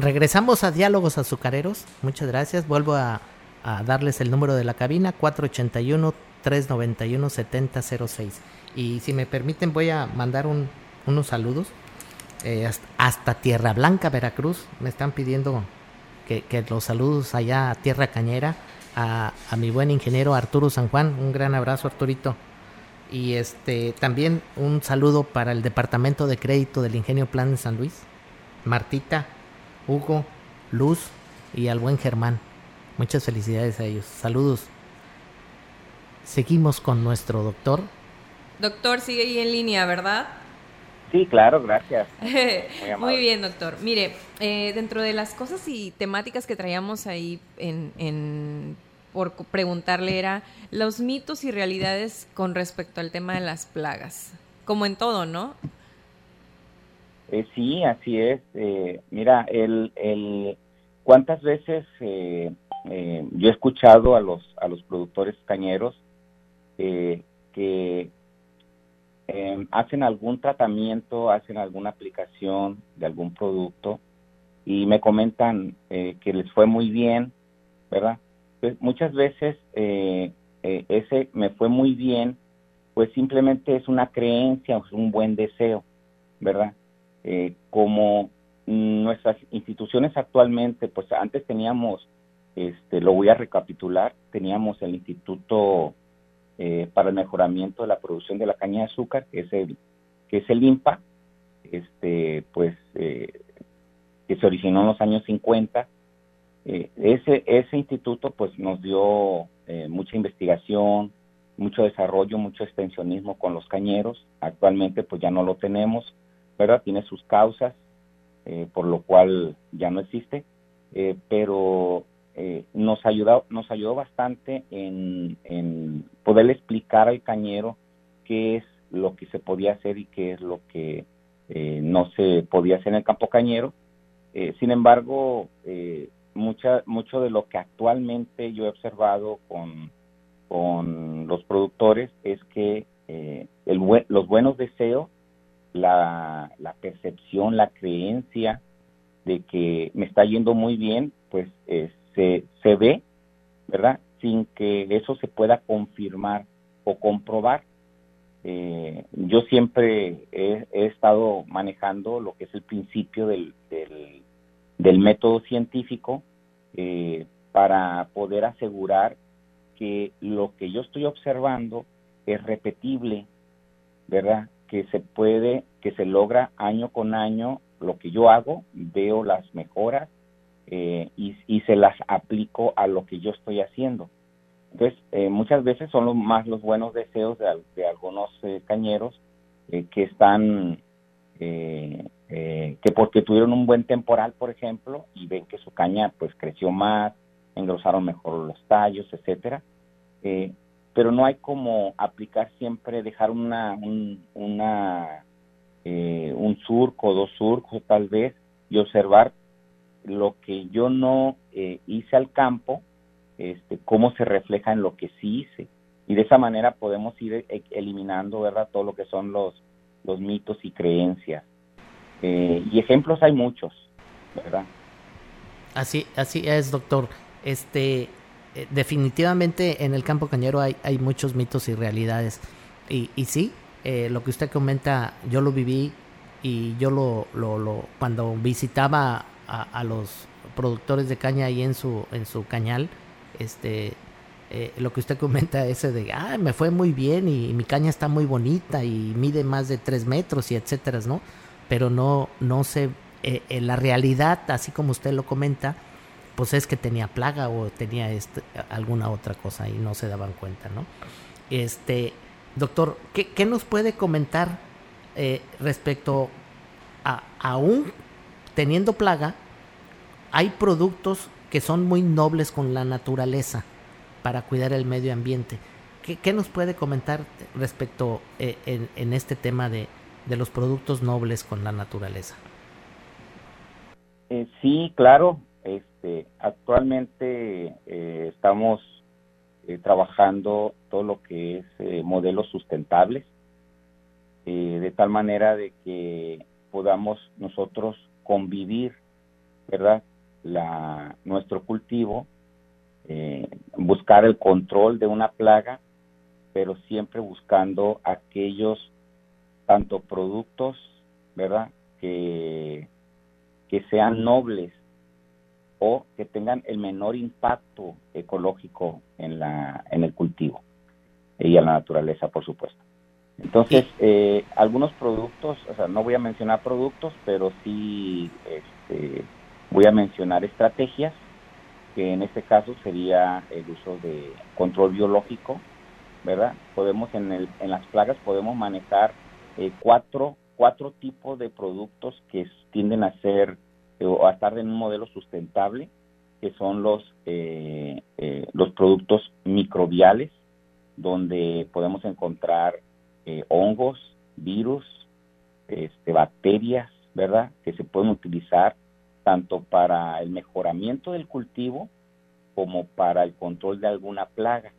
Regresamos a Diálogos Azucareros. Muchas gracias. Vuelvo a, darles el número de la cabina 481-391-7006. Y si me permiten voy a mandar un, unos saludos. Eh, hasta, Tierra Blanca, Veracruz. Me están pidiendo que, los saludos allá a Tierra Cañera. A, a, mi buen ingeniero Arturo San Juan. Un gran abrazo, Arturito. Y este también un saludo para el Departamento de Crédito del Ingenio Plan de San Luis. Martita, Hugo, Luz y al buen Germán. Muchas felicidades a ellos. Saludos. Seguimos con nuestro doctor. Doctor, sigue ahí en línea, ¿verdad? Sí, claro, gracias. Muy, Muy bien, doctor. Mire, eh, dentro de las cosas y temáticas que traíamos ahí en, en, por preguntarle era los mitos y realidades con respecto al tema de las plagas. Como en todo, ¿no? Eh, sí, así es. Eh, mira, el, el, ¿cuántas veces eh, eh, yo he escuchado a los, a los productores cañeros eh, que eh, hacen algún tratamiento, hacen alguna aplicación de algún producto y me comentan que les fue muy bien, ¿verdad? Pues muchas veces ese me fue muy bien, pues simplemente es una creencia, es un buen deseo, ¿verdad? Eh, como nuestras instituciones actualmente, pues antes teníamos, este, lo voy a recapitular, teníamos el Instituto eh, para el Mejoramiento de la Producción de la Caña de Azúcar, que es el, que es el INPA, este, pues, eh, que se originó en los años 50. Eh, ese, ese instituto, pues, nos dio mucha investigación, mucho desarrollo, mucho extensionismo con los cañeros. Actualmente, pues, ya no lo tenemos ¿verdad? Tiene sus causas, eh, por lo cual ya no existe, eh, pero eh, nos, ayudó, nos ayudó bastante en, en poder explicar al cañero qué es lo que se podía hacer y qué es lo que no se podía hacer en el campo cañero. sin embargo, mucha, mucho de lo que actualmente yo he observado con, con los productores es que el, los buenos deseos la, la percepción, la creencia de que me está yendo muy bien, pues eh, se, se ve, ¿verdad? Sin que eso se pueda confirmar o comprobar. Eh, yo siempre he, estado manejando lo que es el principio del, del, del método científico eh, para poder asegurar que lo que yo estoy observando es repetible, ¿verdad? Que se puede, que se logra año con año lo que yo hago, veo las mejoras eh, y, y, se las aplico a lo que yo estoy haciendo. Entonces, eh, muchas veces son los, más los buenos deseos de, de algunos eh, cañeros eh, que están, que porque tuvieron un buen temporal, por ejemplo, y ven que su caña pues creció más, engrosaron mejor los tallos, etcétera, pero no hay como aplicar siempre, dejar una, un, una, eh, un surco, dos surcos tal vez, y observar lo que yo no eh, hice al campo, este, cómo se refleja en lo que sí hice. Y de esa manera podemos ir e eliminando, ¿verdad?, todo lo que son los, los mitos y creencias. Eh, y ejemplos hay muchos, ¿verdad? Así, así es, doctor. Este, eh, definitivamente en el campo cañero hay, hay muchos mitos y realidades. Y, y sí, eh, lo que usted comenta, yo lo viví y yo lo, lo, lo cuando visitaba a, los productores de caña ahí en su, en su cañal, este, eh, lo que usted comenta ese de, ah, me fue muy bien y, mi caña está muy bonita y mide más de tres metros y etcétera, ¿no? Pero no, no sé, eh, la realidad, así como usted lo comenta, pues es que tenía plaga o tenía este, alguna otra cosa y no se daban cuenta, ¿no? Este, doctor, ¿qué, qué nos puede comentar eh, respecto a aún teniendo plaga, hay productos que son muy nobles con la naturaleza para cuidar el medio ambiente. ¿Qué, qué nos puede comentar respecto eh, en, en, este tema de, de, los productos nobles con la naturaleza? Eh, sí, claro. Este, actualmente eh, estamos eh, trabajando todo lo que es eh, modelos sustentables, de tal manera de que podamos nosotros convivir, ¿verdad? La, nuestro cultivo buscar el control de una plaga, pero siempre buscando aquellos tanto productos, ¿verdad? Que, que sean nobles o que tengan el menor impacto ecológico en, la, en el cultivo y en la naturaleza, por supuesto. Entonces, eh, algunos productos, o sea, no voy a mencionar productos, pero sí este, voy a mencionar estrategias que en este caso sería el uso de control biológico, ¿verdad? Podemos en, el, en las plagas podemos manejar eh, cuatro, cuatro tipos de productos que tienden a ser o a estar en un modelo sustentable, que son los, eh, eh, los productos microbiales, donde podemos encontrar eh, hongos, virus, este, bacterias, ¿verdad? Que se pueden utilizar tanto para el mejoramiento del cultivo como para el control de alguna plaga.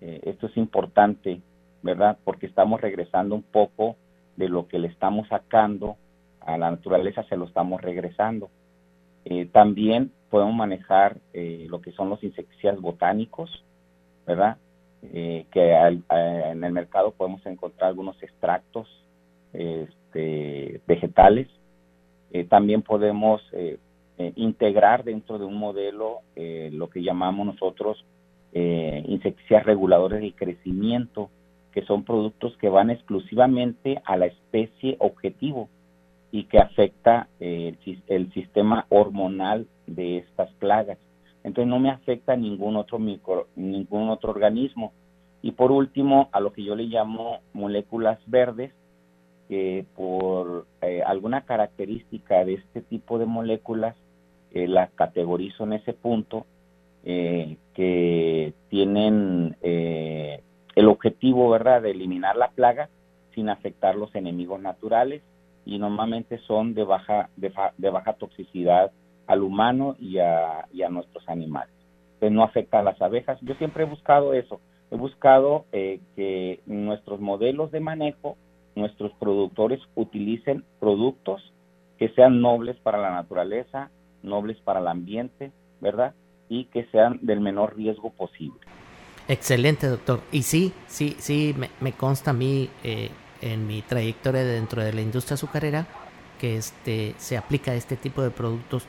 Eh, esto es importante, ¿verdad? Porque estamos regresando un poco de lo que le estamos sacando a la naturaleza, se lo estamos regresando. Eh, también podemos manejar eh, lo que son los insecticidas botánicos, ¿verdad? Eh, que al, a, en el mercado podemos encontrar algunos extractos este, vegetales eh, también podemos eh, eh, integrar dentro de un modelo eh, lo que llamamos nosotros eh, insecticidas reguladores de crecimiento, que son productos que van exclusivamente a la especie objetivo y que afecta el, el, sistema hormonal de estas plagas. Entonces no me afecta a ningún otro micro, ningún otro organismo. Y por último, a lo que yo le llamo moléculas verdes, que por eh, alguna característica de este tipo de moléculas eh, las categorizo en ese punto eh, que tienen eh, el objetivo verdad de eliminar la plaga sin afectar los enemigos naturales y normalmente son de baja de, de baja toxicidad al humano y a, y a nuestros animales pues no afecta a las abejas yo siempre he buscado eso he buscado que nuestros modelos de manejo nuestros productores utilicen productos que sean nobles para la naturaleza, nobles para el ambiente, ¿verdad? Y que sean del menor riesgo posible. Excelente, doctor. Y sí, sí, sí, me, me consta a mí eh, en mi trayectoria dentro de la industria azucarera que este, se aplica este tipo de productos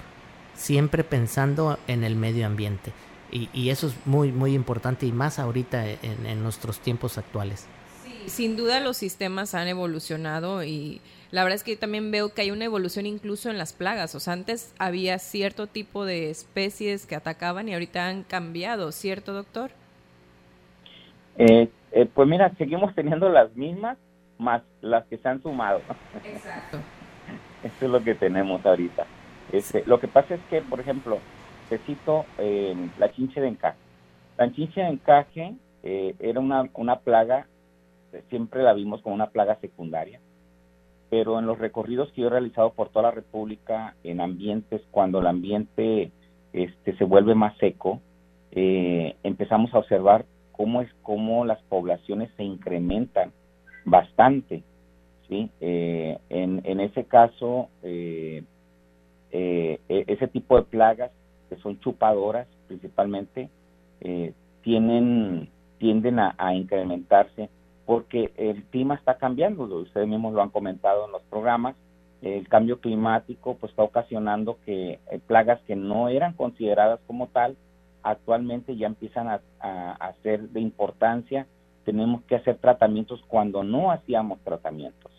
siempre pensando en el medio ambiente. Y, y eso es muy, muy importante y más ahorita en, en nuestros tiempos actuales sin duda los sistemas han evolucionado y la verdad es que también veo que hay una evolución incluso en las plagas. O sea, antes había cierto tipo de especies que atacaban y ahorita han cambiado, ¿cierto, doctor? Eh, eh, pues mira, seguimos teniendo las mismas más las que se han sumado. Exacto. Eso es lo que tenemos ahorita. Este, lo que pasa es que, por ejemplo, te cito eh, la chinche de encaje. La chinche de encaje eh, era una, una plaga siempre la vimos como una plaga secundaria, pero en los recorridos que yo he realizado por toda la República, en ambientes, cuando el ambiente este, se vuelve más seco, eh, empezamos a observar cómo es cómo las poblaciones se incrementan bastante, ¿sí? Eh, en, en ese caso, eh, eh, e, ese tipo de plagas que son chupadoras principalmente, eh, tienen, tienden a, incrementarse porque el clima está cambiando, ustedes mismos lo han comentado en los programas, el cambio climático pues está ocasionando que eh, plagas que no eran consideradas como tal, actualmente ya empiezan a, a, ser de importancia, tenemos que hacer tratamientos cuando no hacíamos tratamientos.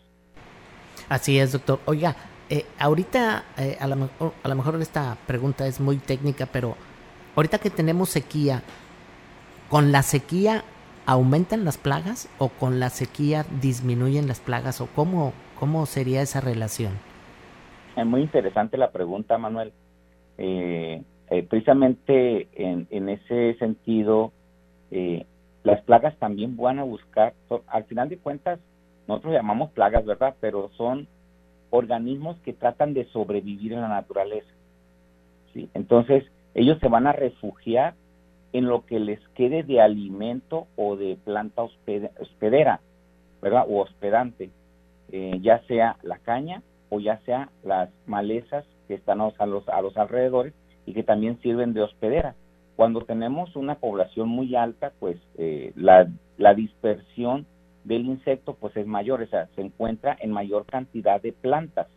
Así es, doctor. Oiga, eh, ahorita eh, a, lo, a lo mejor esta pregunta es muy técnica, pero ahorita que tenemos sequía, ¿con la sequía aumentan las plagas o con la sequía disminuyen las plagas o cómo, cómo sería esa relación? Es muy interesante la pregunta, Manuel. Eh, precisamente en, en, ese sentido, las plagas también van a buscar, al final de cuentas, nosotros llamamos plagas, ¿verdad? Pero son organismos que tratan de sobrevivir en la naturaleza. ¿sí? Entonces, ellos se van a refugiar en lo que les quede de alimento o de planta hospedera, ¿verdad? O hospedante, eh, ya sea la caña o ya sea las malezas que están a los, a los alrededores y que también sirven de hospedera. Cuando tenemos una población muy alta, pues eh, la, dispersión del insecto pues es mayor, o sea, se encuentra en mayor cantidad de plantas.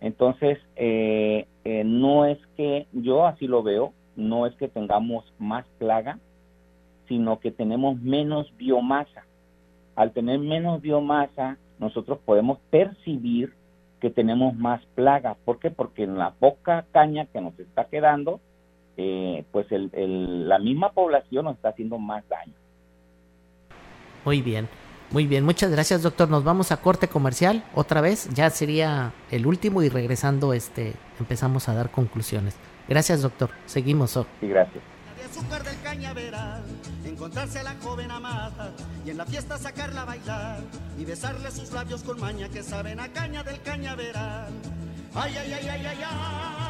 Entonces, eh, eh, no es que, yo así lo veo, no es que tengamos más plaga, sino que tenemos menos biomasa. Al tener menos biomasa, nosotros podemos percibir que tenemos más plaga. ¿Por qué? Porque en la poca caña que nos está quedando, eh, pues el, la misma población nos está haciendo más daño. Muy bien. Muy bien, muchas gracias doctor. Nos vamos a corte comercial otra vez. Ya sería el último y regresando este empezamos a dar conclusiones. Gracias doctor. Seguimos. Oh. Sí, gracias. azúcar del cañaveral, encontrarse a la joven amada y en la fiesta sacarla a bailar y besarle sus labios con maña que saben a caña del cañaveral. Ay, ay, ay, ay, ay, ay.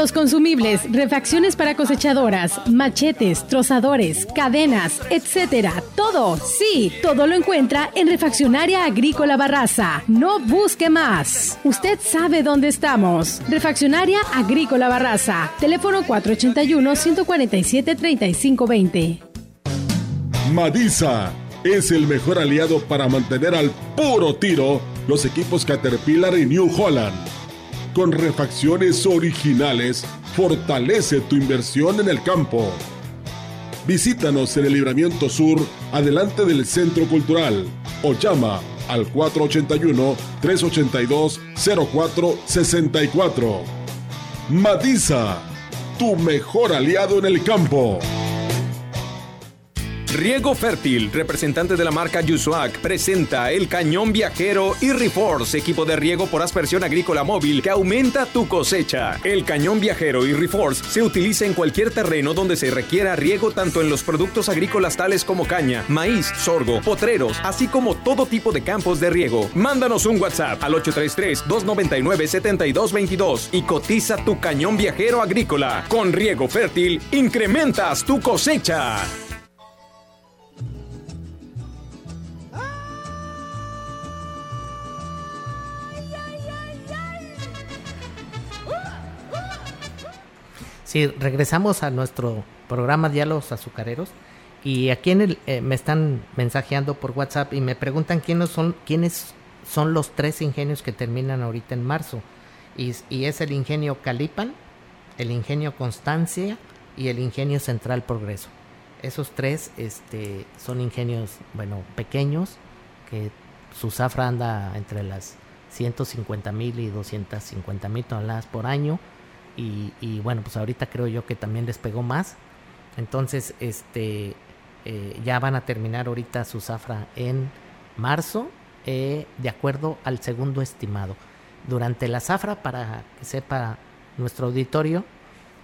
Los consumibles, refacciones para cosechadoras, machetes, trozadores, cadenas, etcétera. Todo, sí, todo lo encuentra en Refaccionaria Agrícola Barraza. No busque más. Usted sabe dónde estamos. Refaccionaria Agrícola Barraza. Teléfono 481-147-3520. Madisa es el mejor aliado para mantener al puro tiro los equipos Caterpillar y New Holland con refacciones originales, fortalece tu inversión en el campo. Visítanos en el Libramiento Sur, adelante del Centro Cultural, o llama al 481-382-0464. Madiza, tu mejor aliado en el campo. Riego Fértil, representante de la marca Yusuac, presenta el cañón viajero y Reforce, equipo de riego por aspersión agrícola móvil que aumenta tu cosecha. El cañón viajero y Reforce se utiliza en cualquier terreno donde se requiera riego tanto en los productos agrícolas tales como caña, maíz, sorgo, potreros, así como todo tipo de campos de riego. Mándanos un WhatsApp al 833-299-7222 y cotiza tu cañón viajero agrícola. Con Riego Fértil, incrementas tu cosecha. Sí, regresamos a nuestro programa Diálogos Azucareros y aquí en eh, me están mensajeando por WhatsApp y me preguntan quiénes son, quiénes son los tres ingenios que terminan ahorita en marzo. Y, es el ingenio Calipan, el ingenio Constancia y el Ingenio Central Progreso. Esos tres este, son ingenios, bueno, pequeños, que su zafra anda entre las 150 mil y 250 mil toneladas por año. Y, bueno, pues ahorita creo yo que también les pegó más. Entonces, este, eh, ya van a terminar ahorita su zafra en marzo, eh, de acuerdo al segundo estimado. Durante la zafra, para que sepa nuestro auditorio,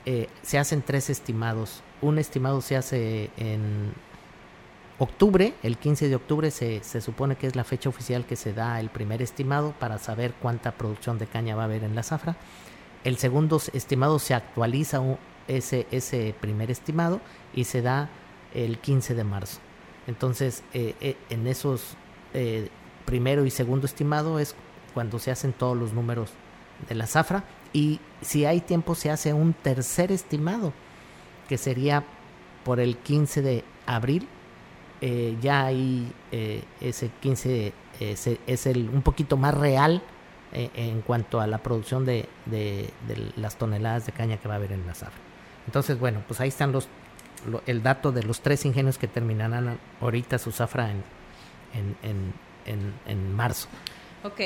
eh, se hacen tres estimados. Un estimado se hace en octubre, el 15 de octubre se, se, supone que es la fecha oficial que se da el primer estimado para saber cuánta producción de caña va a haber en la zafra. El segundo estimado se actualiza ese, ese primer estimado y se da el 15 de marzo. Entonces, eh, eh, en esos primero y segundo estimado es cuando se hacen todos los números de la zafra y si hay tiempo se hace un tercer estimado que sería por el 15 de abril eh, ya ahí eh, ese 15 es el un poquito más real eh, en cuanto a la producción de, de, las toneladas de caña que va a haber en la zafra. Entonces bueno pues ahí están los el dato de los tres ingenios que terminarán ahorita su zafra en, en, en, en marzo. Ok,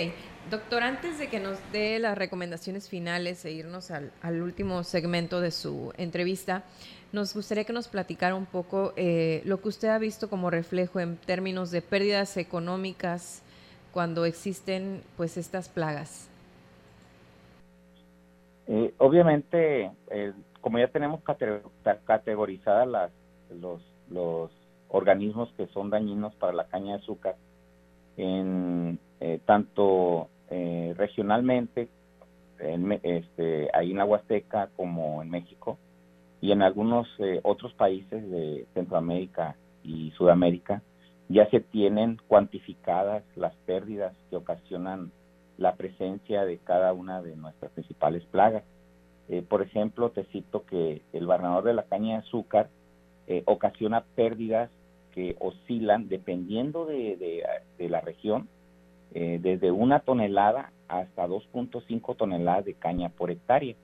Doctor, antes de que nos dé las recomendaciones finales e irnos al, último segmento de su entrevista, nos gustaría que nos platicara un poco eh, lo que usted ha visto como reflejo en términos de pérdidas económicas cuando existen pues estas plagas. Eh, obviamente, eh, como ya tenemos categorizadas las, los, organismos que son dañinos para la caña de azúcar, en tanto eh, regionalmente, en, este, ahí en la Huasteca como en México, y en algunos eh, otros países de Centroamérica y Sudamérica, ya se tienen cuantificadas las pérdidas que ocasionan la presencia de cada una de nuestras principales plagas. Eh, por ejemplo, te cito que el barnador de la caña de azúcar ocasiona pérdidas que oscilan dependiendo de la región eh, desde una tonelada hasta 2.5 toneladas de caña por hectárea.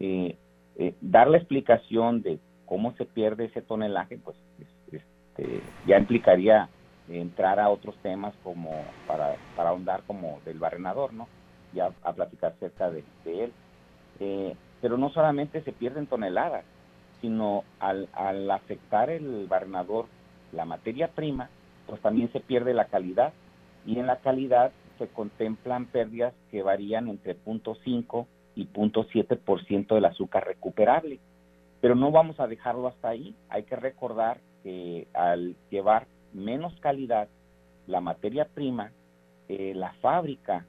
Eh, eh, dar la explicación de cómo se pierde ese tonelaje, pues este, ya implicaría entrar a otros temas como para, para ahondar como del barrenador, ¿no? Ya a platicar acerca de, él. pero no solamente se pierden toneladas, sino al, al afectar el barrenador la materia prima, pues también se pierde la calidad y en la calidad se contemplan pérdidas que varían entre 0.5 y 0.7% del azúcar recuperable. Pero no vamos a dejarlo hasta ahí. Hay que recordar que al llevar menos calidad la materia prima, eh, la fábrica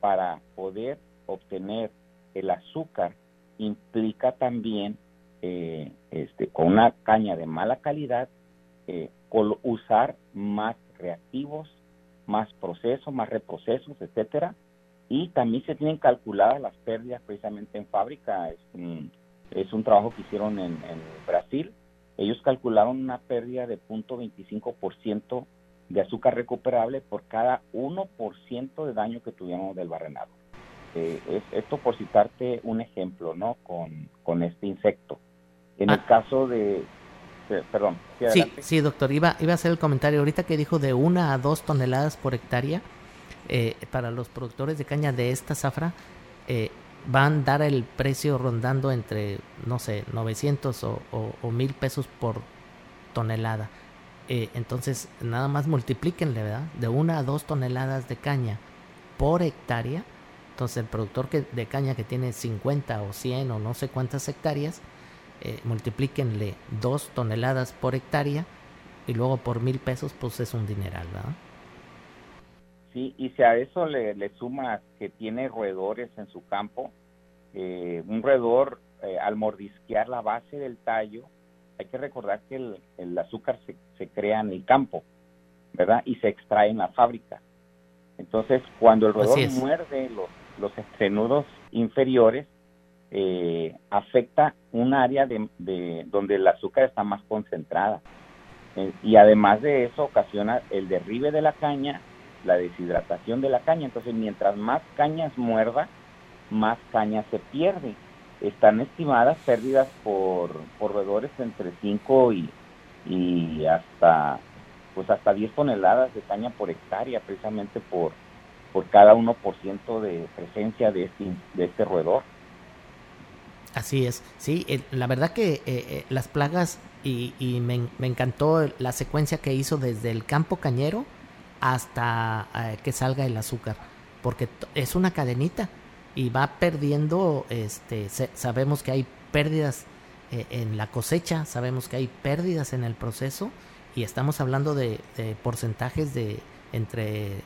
para poder obtener el azúcar implica también eh, este, con una caña de mala calidad eh, usar más reactivos más procesos, más reprocesos, etcétera, y también se tienen calculadas las pérdidas precisamente en fábrica. Es un, es un trabajo que hicieron en, Brasil. Ellos calcularon una pérdida de 0.25% de azúcar recuperable por cada 1% de daño que tuvimos del barrenado. Eh, es, esto por citarte un ejemplo, ¿no? Con, con este insecto. En el ah. caso de, perdón. Sí, sí, doctor, iba, iba a hacer el comentario ahorita que dijo de una a dos toneladas por hectárea eh, para los productores de caña de esta zafra. Eh, van a dar el precio rondando entre, no sé, 900 o, o, 1000 pesos por tonelada. Eh, entonces, nada más multiplíquenle, ¿verdad? De una a dos toneladas de caña por hectárea. Entonces, el productor que, de caña que tiene 50 o 100 o no sé cuántas hectáreas, eh, multiplíquenle dos toneladas por hectárea y luego por mil pesos, pues es un dineral, ¿verdad? Sí, y si a eso le, le sumas que tiene roedores en su campo, eh, un roedor eh, al mordisquear la base del tallo, hay que recordar que el, azúcar se, se, crea en el campo, ¿verdad? Y se extrae en la fábrica. Entonces, cuando el roedor muerde los, los entrenudos inferiores, eh, afecta un área de, donde el azúcar está más concentrada. Eh, y además de eso ocasiona el derribe de la caña, la deshidratación de la caña. Entonces, mientras más cañas muerda, más caña se pierde. están estimadas pérdidas por, por roedores entre 5 y, y hasta pues hasta 10 toneladas de caña por hectárea precisamente por por cada 1% de presencia de este, de este roedor. Así es, sí, la verdad que eh, eh, las plagas y, me, encantó la secuencia que hizo desde el campo cañero hasta eh, que salga el azúcar, porque es una cadenita y va perdiendo, este, sabemos que hay pérdidas en la cosecha, sabemos que hay pérdidas en el proceso y estamos hablando de, porcentajes de entre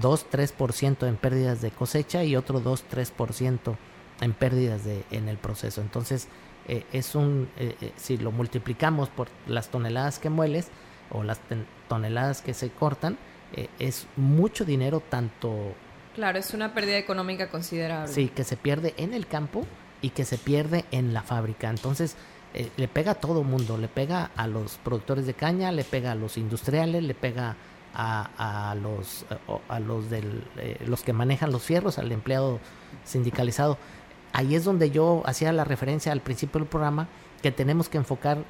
2-3% en pérdidas de cosecha y otro 2-3% en pérdidas de, en el proceso. Entonces, eh, es un, eh, eh, si lo multiplicamos por las toneladas que mueles o las toneladas que se cortan, es mucho dinero tanto... Claro, es una pérdida económica considerable. Sí, que se pierde en el campo y que se pierde en la fábrica. Entonces, le pega a todo mundo, le pega a los productores de caña, le pega a los industriales, le pega a, a los, a los, del, eh, los que manejan los fierros, al empleado sindicalizado. Ahí es donde yo hacía la referencia al principio del programa que tenemos que enfocar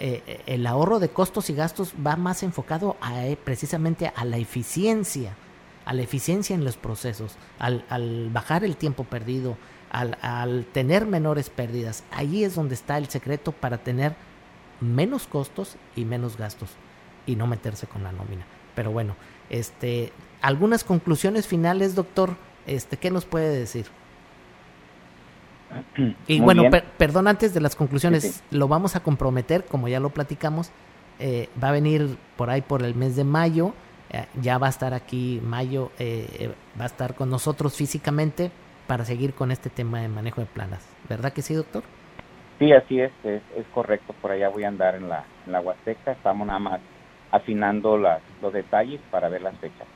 eh, el ahorro de costos y gastos va más enfocado a, eh, precisamente a la eficiencia, a la eficiencia en los procesos, al, al bajar el tiempo perdido, al, al, tener menores pérdidas. Ahí es donde está el secreto para tener menos costos y menos gastos y no meterse con la nómina. Pero bueno, este, algunas conclusiones finales, doctor, este, ¿qué nos puede decir? Y bueno, perdón, antes de las conclusiones, lo vamos a comprometer, como ya lo platicamos, eh, va a venir por ahí por el mes de mayo, eh, ya va a estar aquí mayo, eh, va a estar con nosotros físicamente para seguir con este tema de manejo de planas. ¿Verdad que sí, doctor? Sí, así es, es, correcto, por allá voy a andar en la, en la Huasteca, estamos nada más afinando las, los detalles para ver las fechas.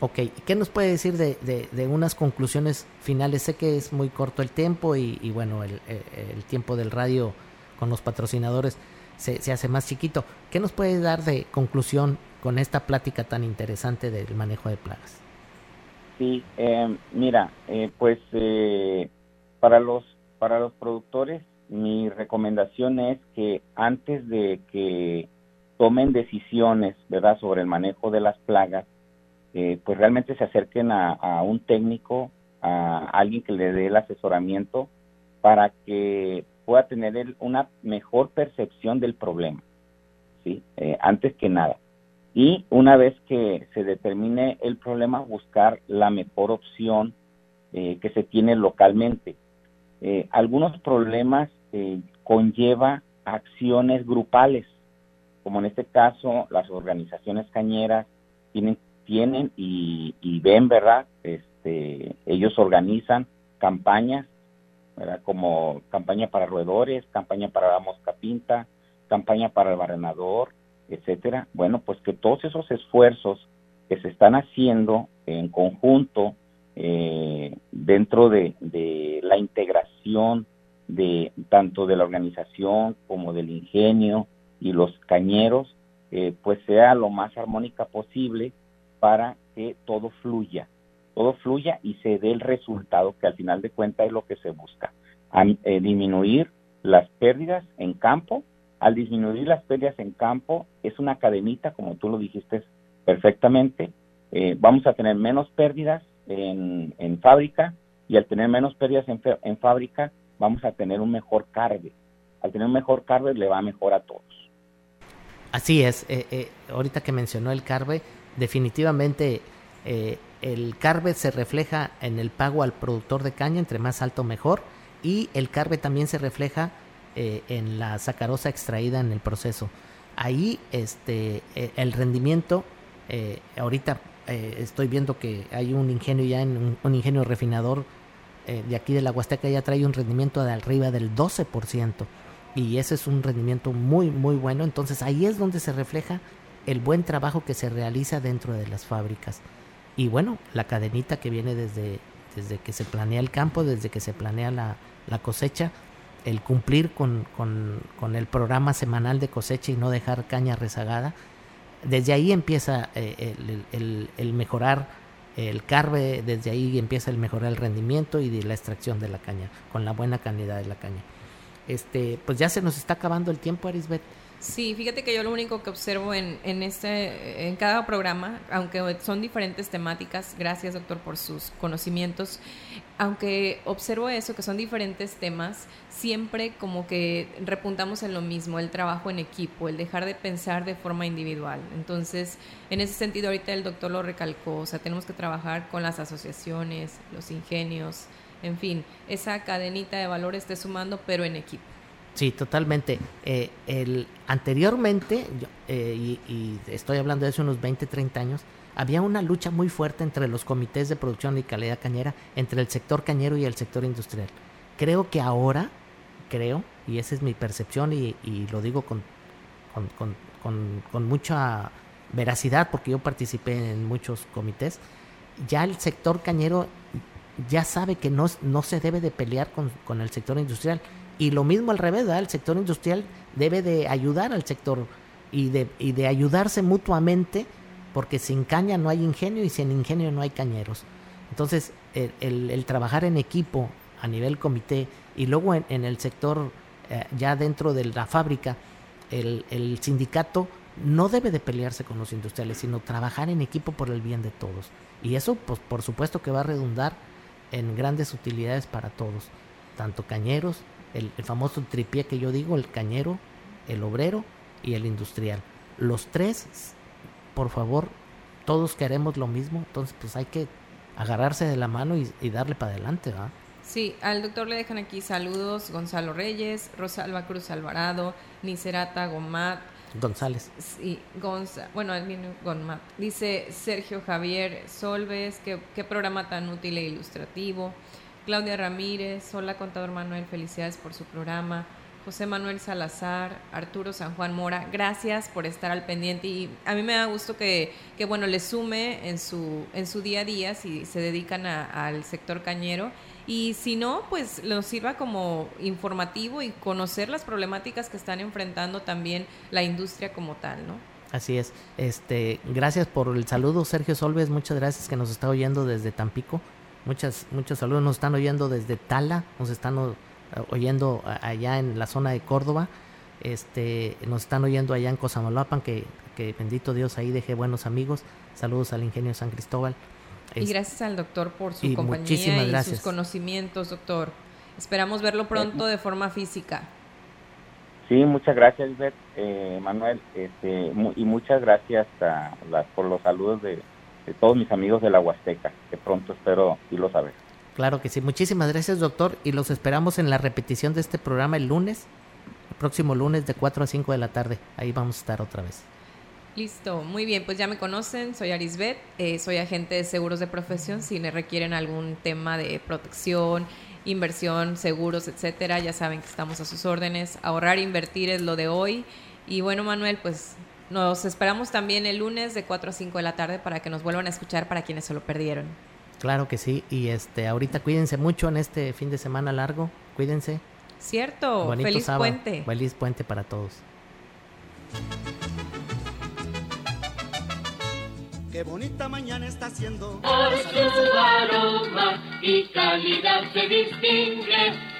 Ok, ¿qué nos puede decir de, de, unas conclusiones finales? Sé que es muy corto el tiempo y, bueno, el, el, tiempo del radio con los patrocinadores se, se, hace más chiquito. ¿Qué nos puede dar de conclusión con esta plática tan interesante del manejo de plagas? Sí, eh, mira, eh, pues eh, para los para los productores mi recomendación es que antes de que tomen decisiones, ¿verdad?, sobre el manejo de las plagas, eh, pues realmente se acerquen a, un técnico, a alguien que le dé el asesoramiento para que pueda tener una mejor percepción del problema, ¿sí? Eh, antes que nada. Y una vez que se determine el problema, buscar la mejor opción eh, que se tiene localmente. algunos problemas conlleva acciones grupales, como en este caso las organizaciones cañeras tienen tienen y, ven verdad este ellos organizan campañas ¿verdad? como campaña para roedores campaña para la mosca pinta campaña para el barrenador etcétera bueno pues que todos esos esfuerzos que se están haciendo en conjunto eh, dentro de, de la integración de tanto de la organización como del ingenio y los cañeros, eh, pues sea lo más armónica posible para que todo fluya, todo fluya y se dé el resultado que al final de cuentas es lo que se busca, eh, disminuir las pérdidas en campo. Al disminuir las pérdidas en campo es una cadenita, como tú lo dijiste perfectamente, eh, vamos a tener menos pérdidas en, en, fábrica y al tener menos pérdidas en, en fábrica vamos a tener un mejor carbe. Al tener un mejor carbe le va mejor a todos. Así es, eh, ahorita que mencionó el CARBE, definitivamente eh, el CARBE se refleja en el pago al productor de caña, entre más alto mejor, y el CARBE también se refleja en la sacarosa extraída en el proceso. Ahí este, el rendimiento, ahorita estoy viendo que hay un ingenio ya, en un, ingenio refinador de aquí de la Huasteca ya trae un rendimiento de arriba del 12% y ese es un rendimiento muy muy bueno. Entonces ahí es donde se refleja el buen trabajo que se realiza dentro de las fábricas y bueno la cadenita que viene desde desde que se planea el campo desde que se planea la, cosecha el cumplir con, con, el programa semanal de cosecha y no dejar caña rezagada desde ahí empieza eh, el, el, mejorar el carbe, desde ahí empieza el mejorar el rendimiento y de la extracción de la caña, con la buena calidad de la caña. Este, pues ya se nos está acabando el tiempo, Arisbet. Sí, fíjate que yo lo único que observo en, en, este, en cada programa, aunque son diferentes temáticas, gracias doctor por sus conocimientos, aunque observo eso, que son diferentes temas, siempre como que repuntamos en lo mismo, el trabajo en equipo, el dejar de pensar de forma individual. Entonces, en ese sentido, ahorita el doctor lo recalcó, o sea, tenemos que trabajar con las asociaciones, los ingenios, en fin, esa cadenita de valor esté sumando, pero en equipo. Sí, totalmente. Eh, el, anteriormente, eh, y, estoy hablando de hace unos 20, 30 años, había una lucha muy fuerte entre los comités de producción y calidad cañera, entre el sector cañero y el sector industrial. Creo que ahora, creo, y esa es mi percepción y, lo digo con, con, con, con, mucha veracidad porque yo participé en muchos comités, ya el sector cañero ya sabe que no, no se debe de pelear con, el sector industrial y lo mismo al revés, el sector industrial debe de ayudar al sector y de, y de ayudarse mutuamente, porque sin caña no hay ingenio y sin ingenio no hay cañeros. Entonces, el, trabajar en equipo a nivel comité y luego en, el sector eh, ya dentro de la fábrica, el, el, sindicato no debe de pelearse con los industriales, sino trabajar en equipo por el bien de todos. Y eso, pues, por supuesto que va a redundar en grandes utilidades para todos, tanto cañeros, el, famoso tripié que yo digo, el cañero, el obrero y el industrial. Los tres, por favor, todos queremos lo mismo, entonces pues hay que agarrarse de la mano y, darle para adelante, ¿va? Sí, al doctor le dejan aquí saludos Gonzalo Reyes, Rosalba Cruz Alvarado, Nicerata Gomat. González. Sí, Gonza, bueno, Gonmat. Dice Sergio Javier Solves, qué, qué programa tan útil e ilustrativo. Claudia Ramírez, hola contador Manuel, felicidades por su programa. José Manuel Salazar, Arturo San Juan Mora, gracias por estar al pendiente y a mí me da gusto que, que bueno, le sume en su, en su día a día si se dedican al sector cañero y si no, pues nos sirva como informativo y conocer las problemáticas que están enfrentando también la industria como tal, ¿no? Así es. Este, gracias por el saludo, Sergio Solves, muchas gracias que nos está oyendo desde Tampico. Muchas, muchos saludos. Nos están oyendo desde Tala, nos están oyendo allá en la zona de Córdoba. Este, nos están oyendo allá en Cosamaloapan, que, que bendito Dios ahí deje buenos amigos. Saludos al ingenio San Cristóbal. Y gracias al doctor por su compañía y sus conocimientos, doctor. Esperamos verlo pronto de forma física. Sí, muchas gracias, eh, Manuel, este, y muchas gracias a por los saludos de, de todos mis amigos de la Huasteca, que pronto espero irlos a ver. Claro que sí, muchísimas gracias doctor y los esperamos en la repetición de este programa el lunes, el próximo lunes de 4 a 5 de la tarde, ahí vamos a estar otra vez. Listo, muy bien, pues ya me conocen, soy Arisbet, eh, soy agente de seguros de profesión, si me requieren algún tema de protección, inversión, seguros, etcétera, ya saben que estamos a sus órdenes, ahorrar, invertir es lo de hoy y bueno Manuel, pues nos esperamos también el lunes de 4 a 5 de la tarde para que nos vuelvan a escuchar para quienes se lo perdieron. Claro que sí, y este ahorita cuídense mucho en este fin de semana largo, cuídense. Cierto, feliz puente. Feliz puente para todos. Qué bonita mañana está haciendo. Por su aroma y calidad se distingue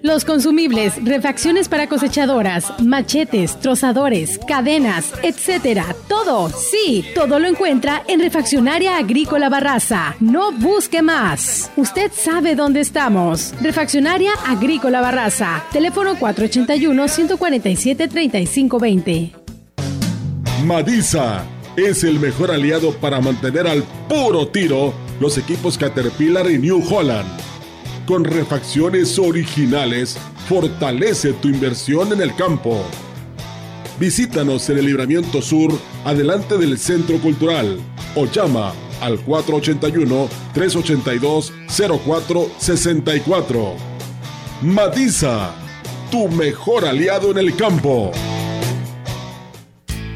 Los consumibles, refacciones para cosechadoras, machetes, trozadores, cadenas, etcétera. Todo, sí, todo lo encuentra en Refaccionaria Agrícola Barraza. No busque más. Usted sabe dónde estamos. Refaccionaria Agrícola Barraza. Teléfono 481-147-3520. Madisa es el mejor aliado para mantener al puro tiro los equipos Caterpillar y New Holland con refacciones originales, fortalece tu inversión en el campo. Visítanos en el Libramiento Sur, adelante del Centro Cultural, o llama al 481-382-0464. Matiza, tu mejor aliado en el campo.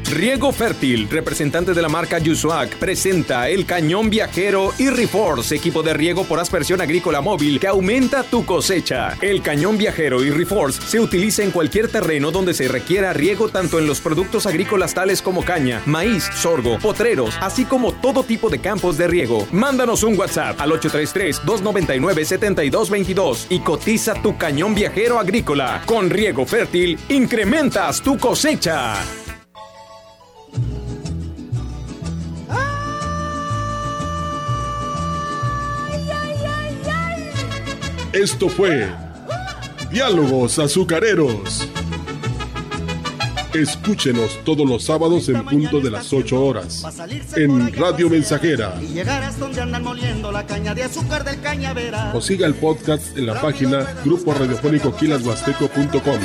Riego Fértil, representante de la marca Yusuac, presenta el cañón viajero y Reforce, equipo de riego por aspersión agrícola móvil que aumenta tu cosecha. El cañón viajero y Reforce se utiliza en cualquier terreno donde se requiera riego tanto en los productos agrícolas tales como caña, maíz, sorgo, potreros, así como todo tipo de campos de riego. Mándanos un WhatsApp al 833-299-7222 y cotiza tu cañón viajero agrícola. Con Riego Fértil, incrementas tu cosecha. Esto fue Diálogos Azucareros. Escúchenos todos los sábados en punto de las 8 horas en Radio Mensajera. O siga el podcast en la página grupo radiofónico quilashuasteco.com.